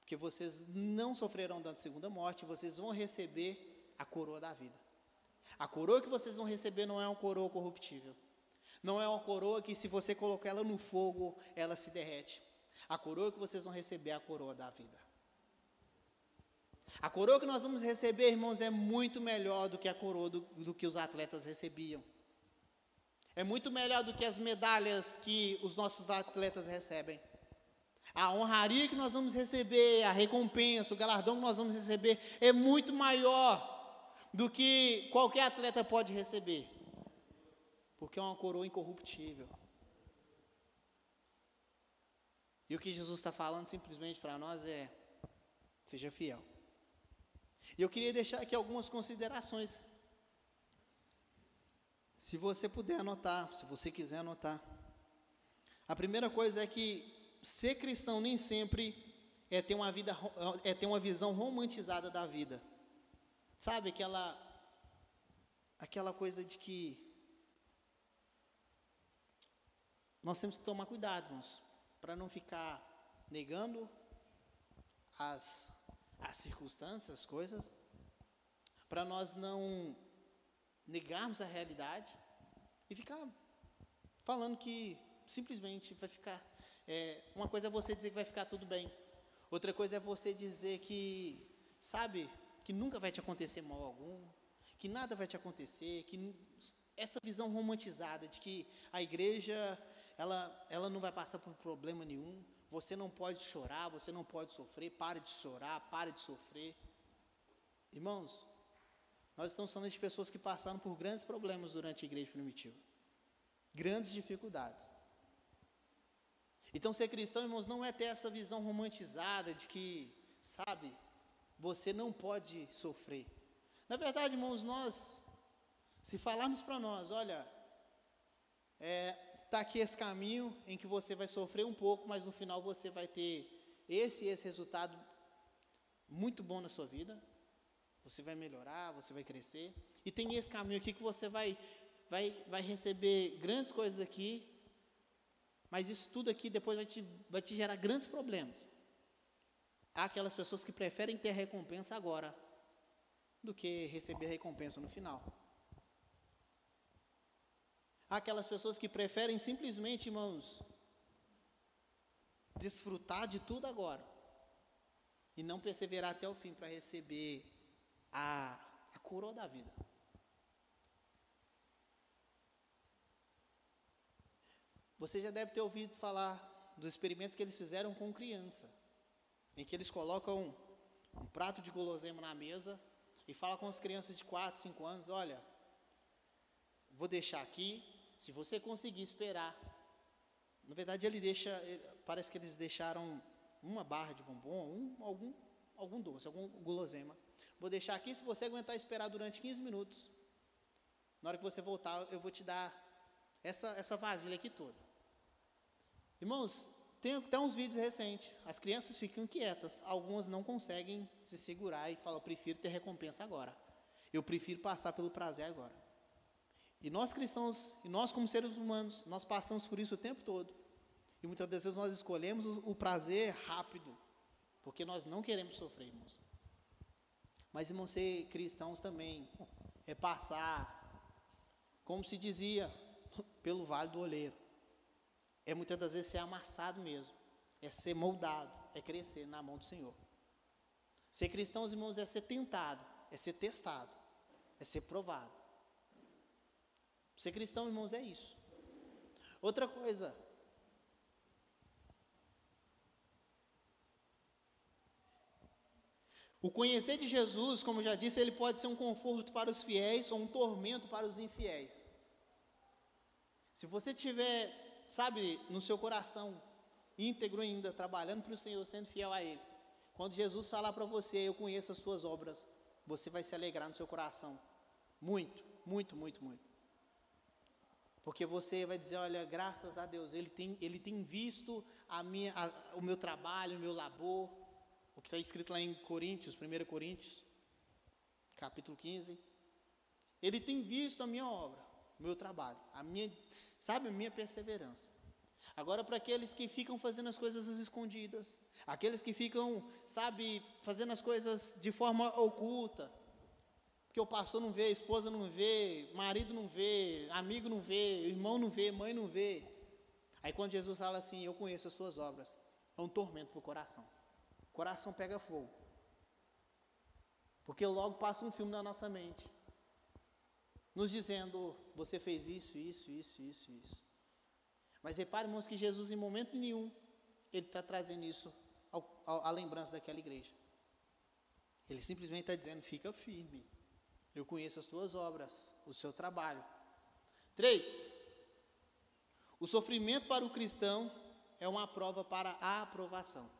Porque vocês não sofrerão de segunda morte, vocês vão receber a coroa da vida. A coroa que vocês vão receber não é uma coroa corruptível. Não é uma coroa que, se você colocar ela no fogo, ela se derrete. A coroa que vocês vão receber é a coroa da vida. A coroa que nós vamos receber, irmãos, é muito melhor do que a coroa do, do que os atletas recebiam. É muito melhor do que as medalhas que os nossos atletas recebem. A honraria que nós vamos receber, a recompensa, o galardão que nós vamos receber é muito maior do que qualquer atleta pode receber. Porque é uma coroa incorruptível. E o que Jesus está falando simplesmente para nós é: seja fiel. E eu queria deixar aqui algumas considerações se você puder anotar, se você quiser anotar. A primeira coisa é que ser cristão nem sempre é ter uma vida é ter uma visão romantizada da vida. Sabe aquela aquela coisa de que nós temos que tomar cuidado, irmãos, para não ficar negando as as circunstâncias, as coisas, para nós não negarmos a realidade e ficar falando que simplesmente vai ficar. É, uma coisa é você dizer que vai ficar tudo bem, outra coisa é você dizer que, sabe, que nunca vai te acontecer mal algum, que nada vai te acontecer, que essa visão romantizada de que a igreja ela, ela não vai passar por problema nenhum, você não pode chorar, você não pode sofrer, pare de chorar, pare de sofrer. Irmãos, nós estamos falando de pessoas que passaram por grandes problemas durante a igreja primitiva. Grandes dificuldades. Então, ser cristão, irmãos, não é ter essa visão romantizada de que, sabe, você não pode sofrer. Na verdade, irmãos, nós, se falarmos para nós, olha, é, tá aqui esse caminho em que você vai sofrer um pouco, mas no final você vai ter esse e esse resultado muito bom na sua vida. Você vai melhorar, você vai crescer. E tem esse caminho aqui que você vai, vai, vai receber grandes coisas aqui, mas isso tudo aqui depois vai te, vai te gerar grandes problemas. Há aquelas pessoas que preferem ter recompensa agora do que receber recompensa no final. Aquelas pessoas que preferem simplesmente, irmãos, desfrutar de tudo agora e não perseverar até o fim para receber a, a coroa da vida. Você já deve ter ouvido falar dos experimentos que eles fizeram com criança, em que eles colocam um, um prato de guloseima na mesa e falam com as crianças de 4, 5 anos: olha, vou deixar aqui, se você conseguir esperar. Na verdade, ele deixa, parece que eles deixaram uma barra de bombom, um, algum, algum doce, algum guloseima. Vou deixar aqui, se você aguentar esperar durante 15 minutos, na hora que você voltar, eu vou te dar essa, essa vasilha aqui toda. Irmãos, tem até uns vídeos recentes, as crianças ficam quietas, algumas não conseguem se segurar e falam, prefiro ter recompensa agora. Eu prefiro passar pelo prazer agora. E nós cristãos, e nós como seres humanos, nós passamos por isso o tempo todo. E muitas vezes nós escolhemos o, o prazer rápido, porque nós não queremos sofrer, irmãos. Mas, irmão, ser cristãos também é passar, como se dizia, (laughs) pelo vale do oleiro. É muitas das vezes ser amassado mesmo. É ser moldado, é crescer na mão do Senhor. Ser cristão, irmãos, é ser tentado, é ser testado, é ser provado. Ser cristão, irmãos, é isso. Outra coisa. O conhecer de Jesus, como já disse, ele pode ser um conforto para os fiéis ou um tormento para os infiéis. Se você tiver, sabe, no seu coração íntegro ainda, trabalhando para o Senhor, sendo fiel a Ele. Quando Jesus falar para você, eu conheço as suas obras, você vai se alegrar no seu coração. Muito, muito, muito, muito. Porque você vai dizer, olha, graças a Deus, Ele tem, ele tem visto a minha, a, o meu trabalho, o meu labor, o que está escrito lá em Coríntios, 1 Coríntios, capítulo 15. Ele tem visto a minha obra, o meu trabalho, a minha, sabe, a minha perseverança. Agora, para aqueles que ficam fazendo as coisas escondidas, aqueles que ficam, sabe, fazendo as coisas de forma oculta, porque o pastor não vê, a esposa não vê, marido não vê, amigo não vê, irmão não vê, mãe não vê. Aí quando Jesus fala assim, eu conheço as suas obras, é um tormento para o coração. O coração pega fogo. Porque logo passa um filme na nossa mente, nos dizendo, você fez isso, isso, isso, isso, isso. Mas repare, irmãos, que Jesus em momento nenhum, ele está trazendo isso à lembrança daquela igreja. Ele simplesmente está dizendo, fica firme. Eu conheço as tuas obras, o seu trabalho. Três, o sofrimento para o cristão é uma prova para a aprovação.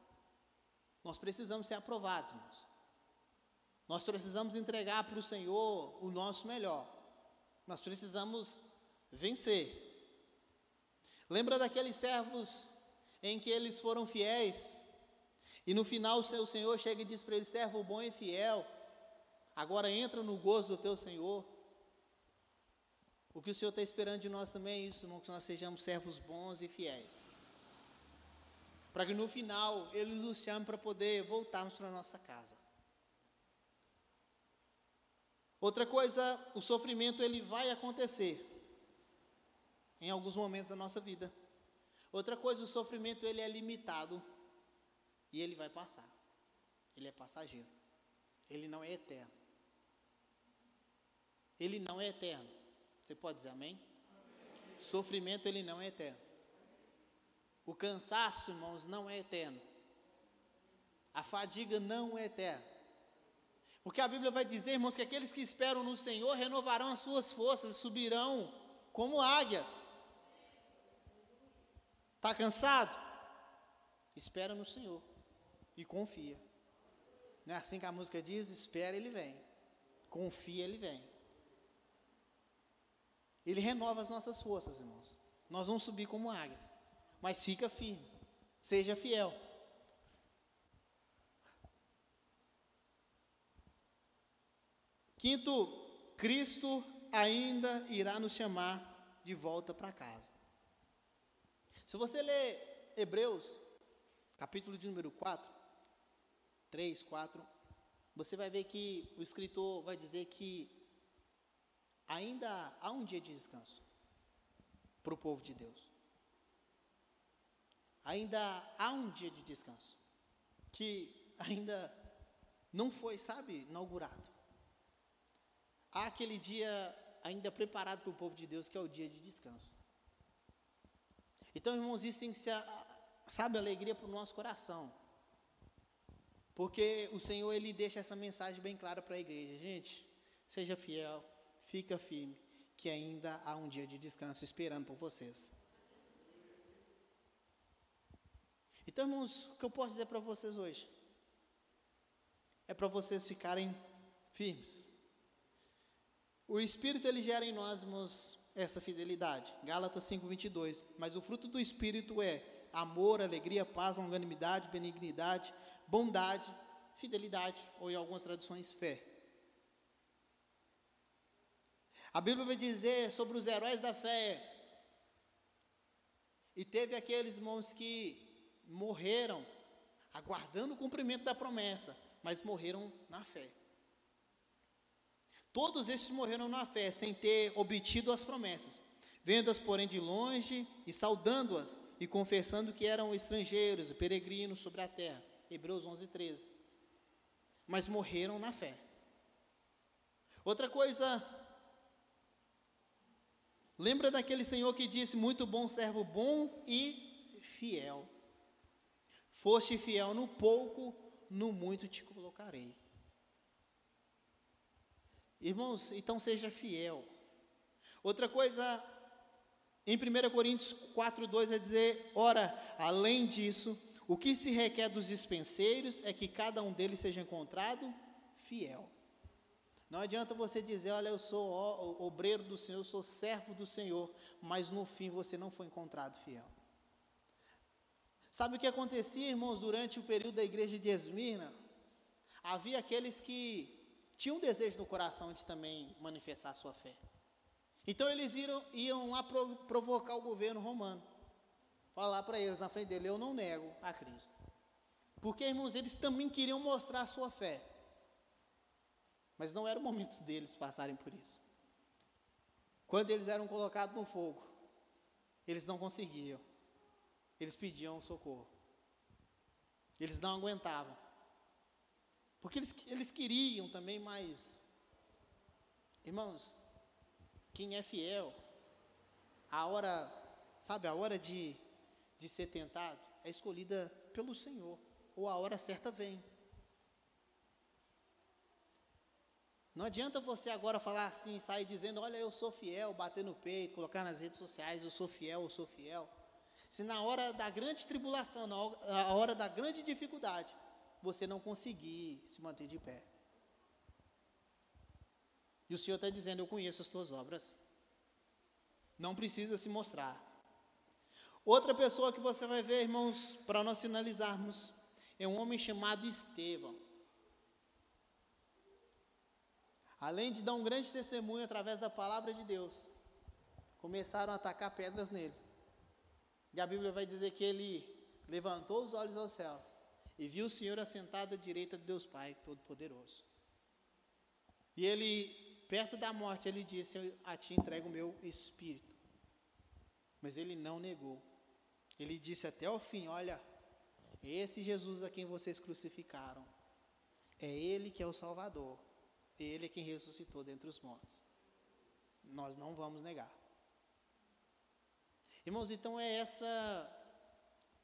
Nós precisamos ser aprovados, irmãos. Nós precisamos entregar para o Senhor o nosso melhor. Nós precisamos vencer. Lembra daqueles servos em que eles foram fiéis? E no final o Senhor chega e diz para eles: servo bom e fiel, Agora entra no gozo do teu Senhor. O que o Senhor está esperando de nós também é isso, que nós sejamos servos bons e fiéis. Para que no final Ele nos chame para poder voltarmos para a nossa casa. Outra coisa, o sofrimento ele vai acontecer em alguns momentos da nossa vida. Outra coisa, o sofrimento ele é limitado e ele vai passar. Ele é passageiro. Ele não é eterno. Ele não é eterno. Você pode dizer amém? amém? Sofrimento, ele não é eterno. O cansaço, irmãos, não é eterno. A fadiga não é eterna. Porque a Bíblia vai dizer, irmãos, que aqueles que esperam no Senhor renovarão as suas forças e subirão como águias. Está cansado? Espera no Senhor e confia. Não é assim que a música diz? Espera, ele vem. Confia, ele vem. Ele renova as nossas forças, irmãos. Nós vamos subir como águias. Mas fica firme. Seja fiel. Quinto, Cristo ainda irá nos chamar de volta para casa. Se você ler Hebreus, capítulo de número 4, 3, 4, você vai ver que o escritor vai dizer que ainda há um dia de descanso para o povo de Deus. Ainda há um dia de descanso que ainda não foi, sabe, inaugurado. Há aquele dia ainda preparado para o povo de Deus, que é o dia de descanso. Então, irmãos, isso tem que ser, sabe, alegria para o nosso coração. Porque o Senhor, Ele deixa essa mensagem bem clara para a igreja. Gente, seja fiel, fica firme, que ainda há um dia de descanso esperando por vocês. Então, irmãos, o que eu posso dizer para vocês hoje? É para vocês ficarem firmes. O Espírito, ele gera em nós, irmãos, essa fidelidade. Gálatas 5:22. Mas o fruto do Espírito é amor, alegria, paz, longanimidade, benignidade, bondade, fidelidade, ou em algumas traduções, fé. A Bíblia vai dizer sobre os heróis da fé. E teve aqueles irmãos que morreram aguardando o cumprimento da promessa, mas morreram na fé. Todos estes morreram na fé, sem ter obtido as promessas, vendo-as, porém, de longe e saudando-as e confessando que eram estrangeiros e peregrinos sobre a terra. Hebreus 11, 13. Mas morreram na fé. Outra coisa Lembra daquele Senhor que disse: Muito bom, servo bom e fiel. Foste fiel no pouco, no muito te colocarei. Irmãos, então seja fiel. Outra coisa, em 1 Coríntios 4,2 é dizer: ora, além disso, o que se requer dos dispenseiros é que cada um deles seja encontrado fiel. Não adianta você dizer, olha, eu sou obreiro do Senhor, eu sou servo do Senhor, mas no fim você não foi encontrado fiel. Sabe o que acontecia, irmãos, durante o período da igreja de Esmirna? Havia aqueles que tinham um desejo no coração de também manifestar sua fé. Então eles iam, iam lá provocar o governo romano. Falar para eles na frente dele, eu não nego a Cristo. Porque, irmãos, eles também queriam mostrar a sua fé. Mas não era o momento deles passarem por isso. Quando eles eram colocados no fogo, eles não conseguiam. Eles pediam socorro. Eles não aguentavam. Porque eles, eles queriam também mais. Irmãos, quem é fiel, a hora, sabe, a hora de, de ser tentado é escolhida pelo Senhor. Ou a hora certa vem. Não adianta você agora falar assim, sair dizendo, olha, eu sou fiel, bater no peito, colocar nas redes sociais, eu sou fiel, eu sou fiel. Se na hora da grande tribulação, na hora da grande dificuldade, você não conseguir se manter de pé. E o Senhor está dizendo, eu conheço as tuas obras. Não precisa se mostrar. Outra pessoa que você vai ver, irmãos, para nós finalizarmos, é um homem chamado Estevão. Além de dar um grande testemunho através da palavra de Deus, começaram a atacar pedras nele. E a Bíblia vai dizer que ele levantou os olhos ao céu e viu o Senhor assentado à direita de Deus Pai Todo-Poderoso. E ele, perto da morte, ele disse: A ti entrego o meu espírito. Mas ele não negou. Ele disse até o fim: Olha, esse Jesus a quem vocês crucificaram, é Ele que é o Salvador. Ele é quem ressuscitou dentre os mortos. Nós não vamos negar. Irmãos, então é essa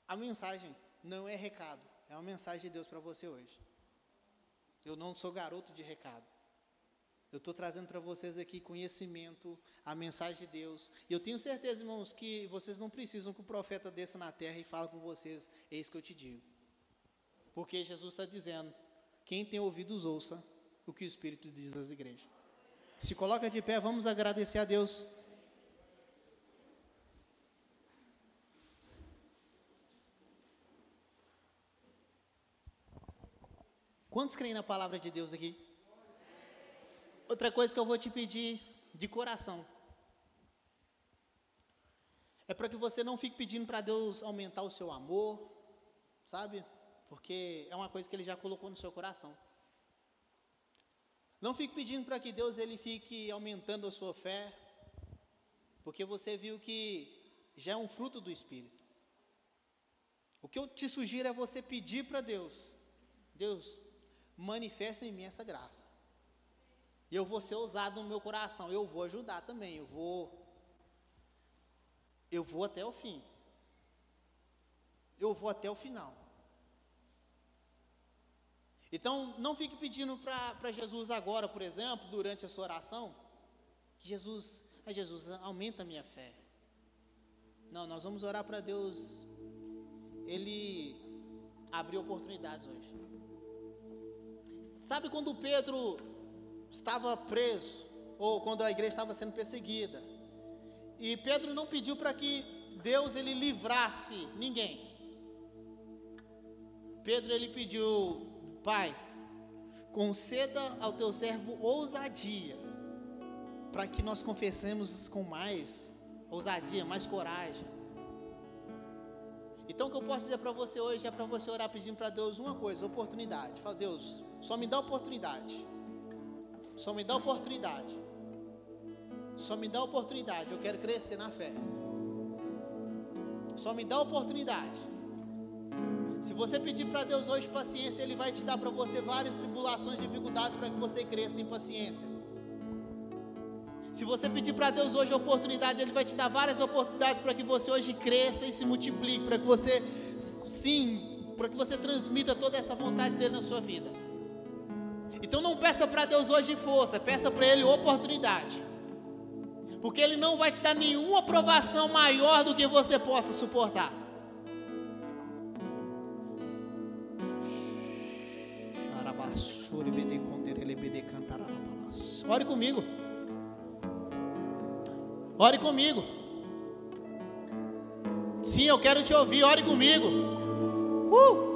a mensagem, não é recado, é uma mensagem de Deus para você hoje. Eu não sou garoto de recado. Eu estou trazendo para vocês aqui conhecimento, a mensagem de Deus. E eu tenho certeza, irmãos, que vocês não precisam que o profeta desça na terra e fale com vocês, eis que eu te digo. Porque Jesus está dizendo: quem tem ouvidos, ouça o que o Espírito diz às igrejas. Se coloca de pé, vamos agradecer a Deus. Quantos creem na palavra de Deus aqui? Outra coisa que eu vou te pedir de coração é para que você não fique pedindo para Deus aumentar o seu amor, sabe? Porque é uma coisa que Ele já colocou no seu coração. Não fique pedindo para que Deus ele fique aumentando a sua fé, porque você viu que já é um fruto do Espírito. O que eu te sugiro é você pedir para Deus: Deus, manifesta em mim essa graça. E eu vou ser ousado no meu coração, eu vou ajudar também, eu vou eu vou até o fim. Eu vou até o final. Então, não fique pedindo para Jesus agora, por exemplo, durante a sua oração, que Jesus, ah, Jesus, aumenta a minha fé. Não, nós vamos orar para Deus, Ele abrir oportunidades hoje. Sabe quando Pedro estava preso, ou quando a igreja estava sendo perseguida, e Pedro não pediu para que Deus ele livrasse ninguém. Pedro ele pediu Pai, conceda ao teu servo ousadia, para que nós confessemos com mais ousadia, mais coragem. Então, o que eu posso dizer para você hoje é para você orar pedindo para Deus uma coisa: oportunidade. Fala, Deus, só me dá oportunidade. Só me dá oportunidade. Só me dá oportunidade. Eu quero crescer na fé. Só me dá oportunidade. Se você pedir para Deus hoje paciência, Ele vai te dar para você várias tribulações e dificuldades para que você cresça em paciência. Se você pedir para Deus hoje oportunidade, Ele vai te dar várias oportunidades para que você hoje cresça e se multiplique, para que você, sim, para que você transmita toda essa vontade dele na sua vida. Então não peça para Deus hoje força, peça para Ele oportunidade. Porque Ele não vai te dar nenhuma aprovação maior do que você possa suportar. Ore comigo. Ore comigo. Sim, eu quero te ouvir. Ore comigo. Uh!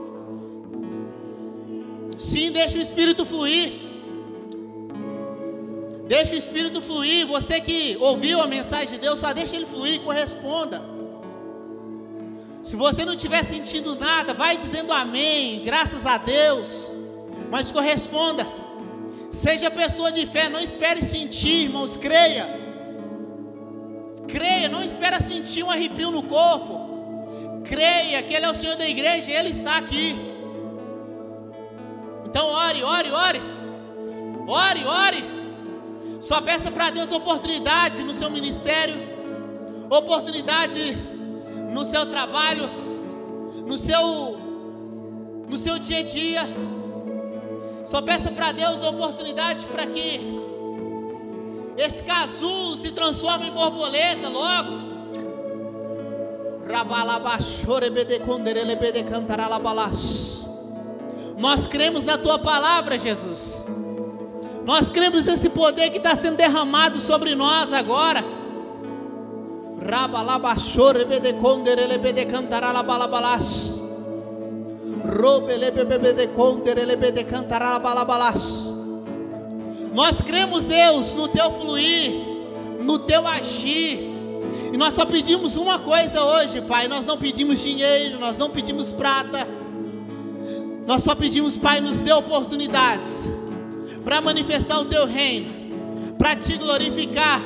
Sim, deixa o Espírito fluir. Deixa o Espírito fluir. Você que ouviu a mensagem de Deus, só deixa ele fluir, corresponda. Se você não estiver sentindo nada, vai dizendo amém, graças a Deus, mas corresponda. Seja pessoa de fé, não espere sentir, irmãos, creia. Creia, não espera sentir um arrepio no corpo. Creia que Ele é o Senhor da igreja e Ele está aqui. Então ore, ore, ore. Ore, ore. Só peça para Deus oportunidade no seu ministério, oportunidade no seu trabalho, no seu no seu dia a dia. Só peça para Deus oportunidade para que esse casulo se transforme em borboleta logo. Nós cremos na tua palavra, Jesus. Nós cremos nesse poder que está sendo derramado sobre nós agora. Rabalabashore bedeconderele. Nós cremos, Deus, no teu fluir, no teu agir. E nós só pedimos uma coisa hoje, Pai. Nós não pedimos dinheiro, nós não pedimos prata. Nós só pedimos, Pai, nos dê oportunidades para manifestar o teu reino, para te glorificar,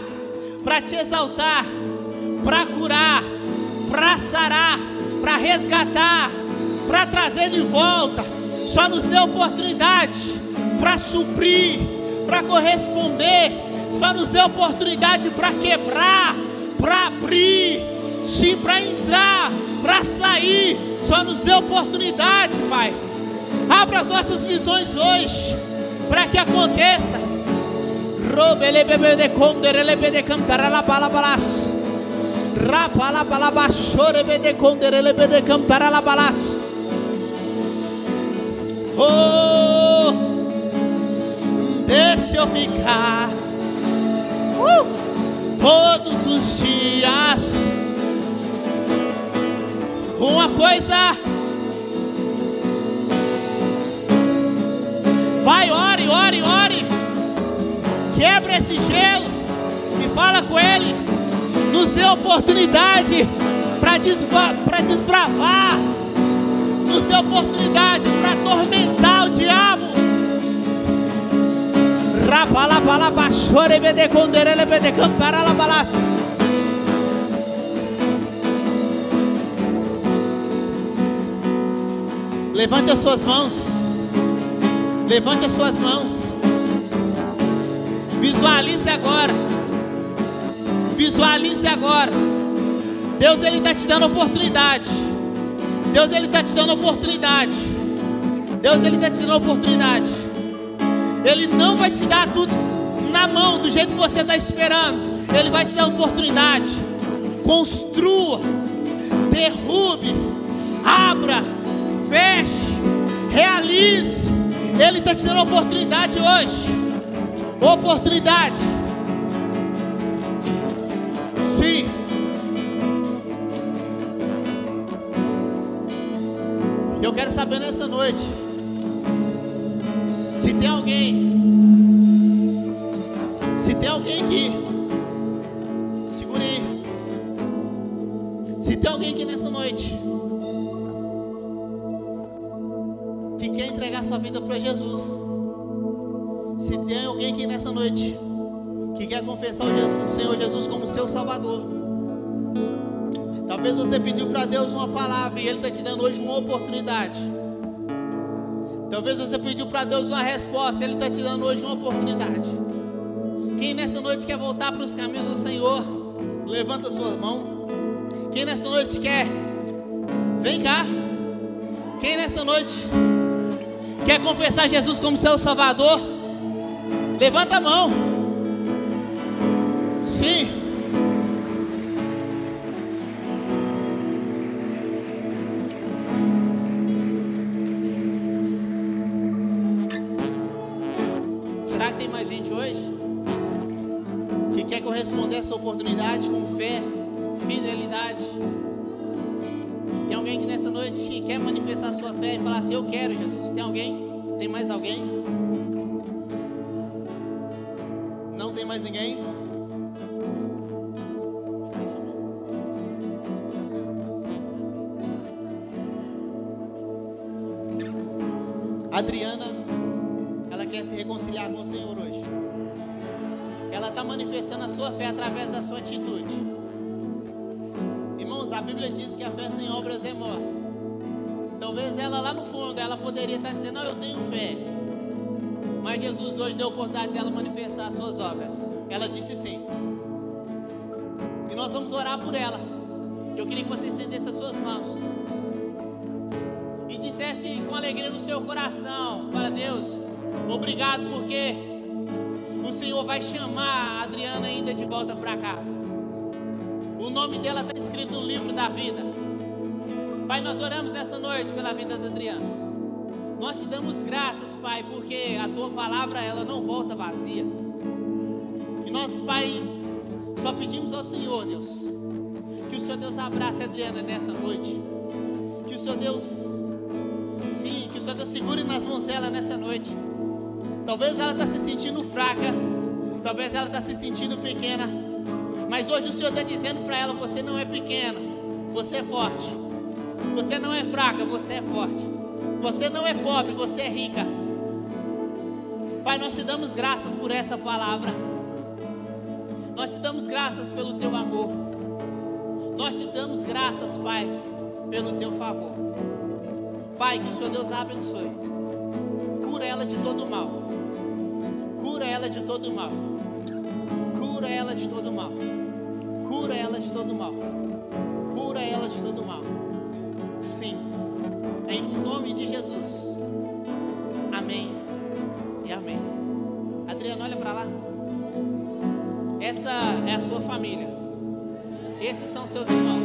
para te exaltar, para curar, para sarar, para resgatar, para trazer de volta. Só nos dê oportunidade para suprir, para corresponder. Só nos dê oportunidade para quebrar, para abrir, sim, para entrar, para sair. Só nos dê oportunidade, Pai. Abra as nossas visões hoje, para que aconteça. Robele bebê de conder, ele de cantar Oh, deixa eu ficar. Uh, todos os dias. Uma coisa, vai, ore, ore, ore, quebra esse gelo e fala com Ele, nos dê oportunidade para desbravar nos dê oportunidade para atormentar o diabo. Levante as suas mãos. Levante as suas mãos. Visualize agora. Visualize agora. Deus ele está te dando oportunidade. Deus ele está te dando oportunidade. Deus ele está te dando oportunidade. Ele não vai te dar tudo na mão do jeito que você está esperando. Ele vai te dar oportunidade. Construa, derrube, abra, feche, realize. Ele está te dando oportunidade hoje. Oportunidade. Noite se tem alguém, se tem alguém aqui, segure aí. Se tem alguém aqui nessa noite que quer entregar sua vida para Jesus, se tem alguém aqui nessa noite que quer confessar o, Jesus, o Senhor Jesus como seu Salvador. Talvez você pediu para Deus uma palavra e Ele está te dando hoje uma oportunidade. Talvez você pediu para Deus uma resposta, Ele está te dando hoje uma oportunidade. Quem nessa noite quer voltar para os caminhos do Senhor, levanta a sua mão. Quem nessa noite quer, vem cá. Quem nessa noite Quer confessar Jesus como seu Salvador? Levanta a mão. Sim. A essa oportunidade com fé, fidelidade? Tem alguém que nessa noite que quer manifestar sua fé e falar assim: Eu quero Jesus. Tem alguém? Tem mais alguém? Não tem mais ninguém? Adriana, manifestando a sua fé através da sua atitude. Irmãos, a Bíblia diz que a fé sem obras é morta. Talvez ela lá no fundo, ela poderia estar dizendo, não, eu tenho fé. Mas Jesus hoje deu a oportunidade dela manifestar as suas obras. Ela disse sim. E nós vamos orar por ela. Eu queria que você estendesse as suas mãos. E dissesse com alegria no seu coração: Fala, Deus, obrigado porque o Senhor vai chamar a Adriana ainda de volta para casa. O nome dela está escrito no livro da vida. Pai, nós oramos nessa noite pela vida da Adriana. Nós te damos graças, Pai, porque a tua palavra ela não volta vazia. E nós, Pai, só pedimos ao Senhor, Deus, que o Senhor Deus abrace a Adriana nessa noite. Que o Senhor Deus, sim, que o Senhor Deus segure nas mãos dela nessa noite. Talvez ela está se sentindo fraca, talvez ela está se sentindo pequena, mas hoje o Senhor está dizendo para ela: você não é pequena, você é forte. Você não é fraca, você é forte. Você não é pobre, você é rica. Pai, nós te damos graças por essa palavra. Nós te damos graças pelo teu amor. Nós te damos graças, Pai, pelo teu favor. Pai, que o Senhor Deus abençoe. Cura ela de todo mal. De todo mal. Cura ela de todo mal. Cura ela de todo mal. Cura ela de todo mal. Sim. Em nome de Jesus. Amém. E amém. Adriano, olha para lá. Essa é a sua família. Esses são seus irmãos.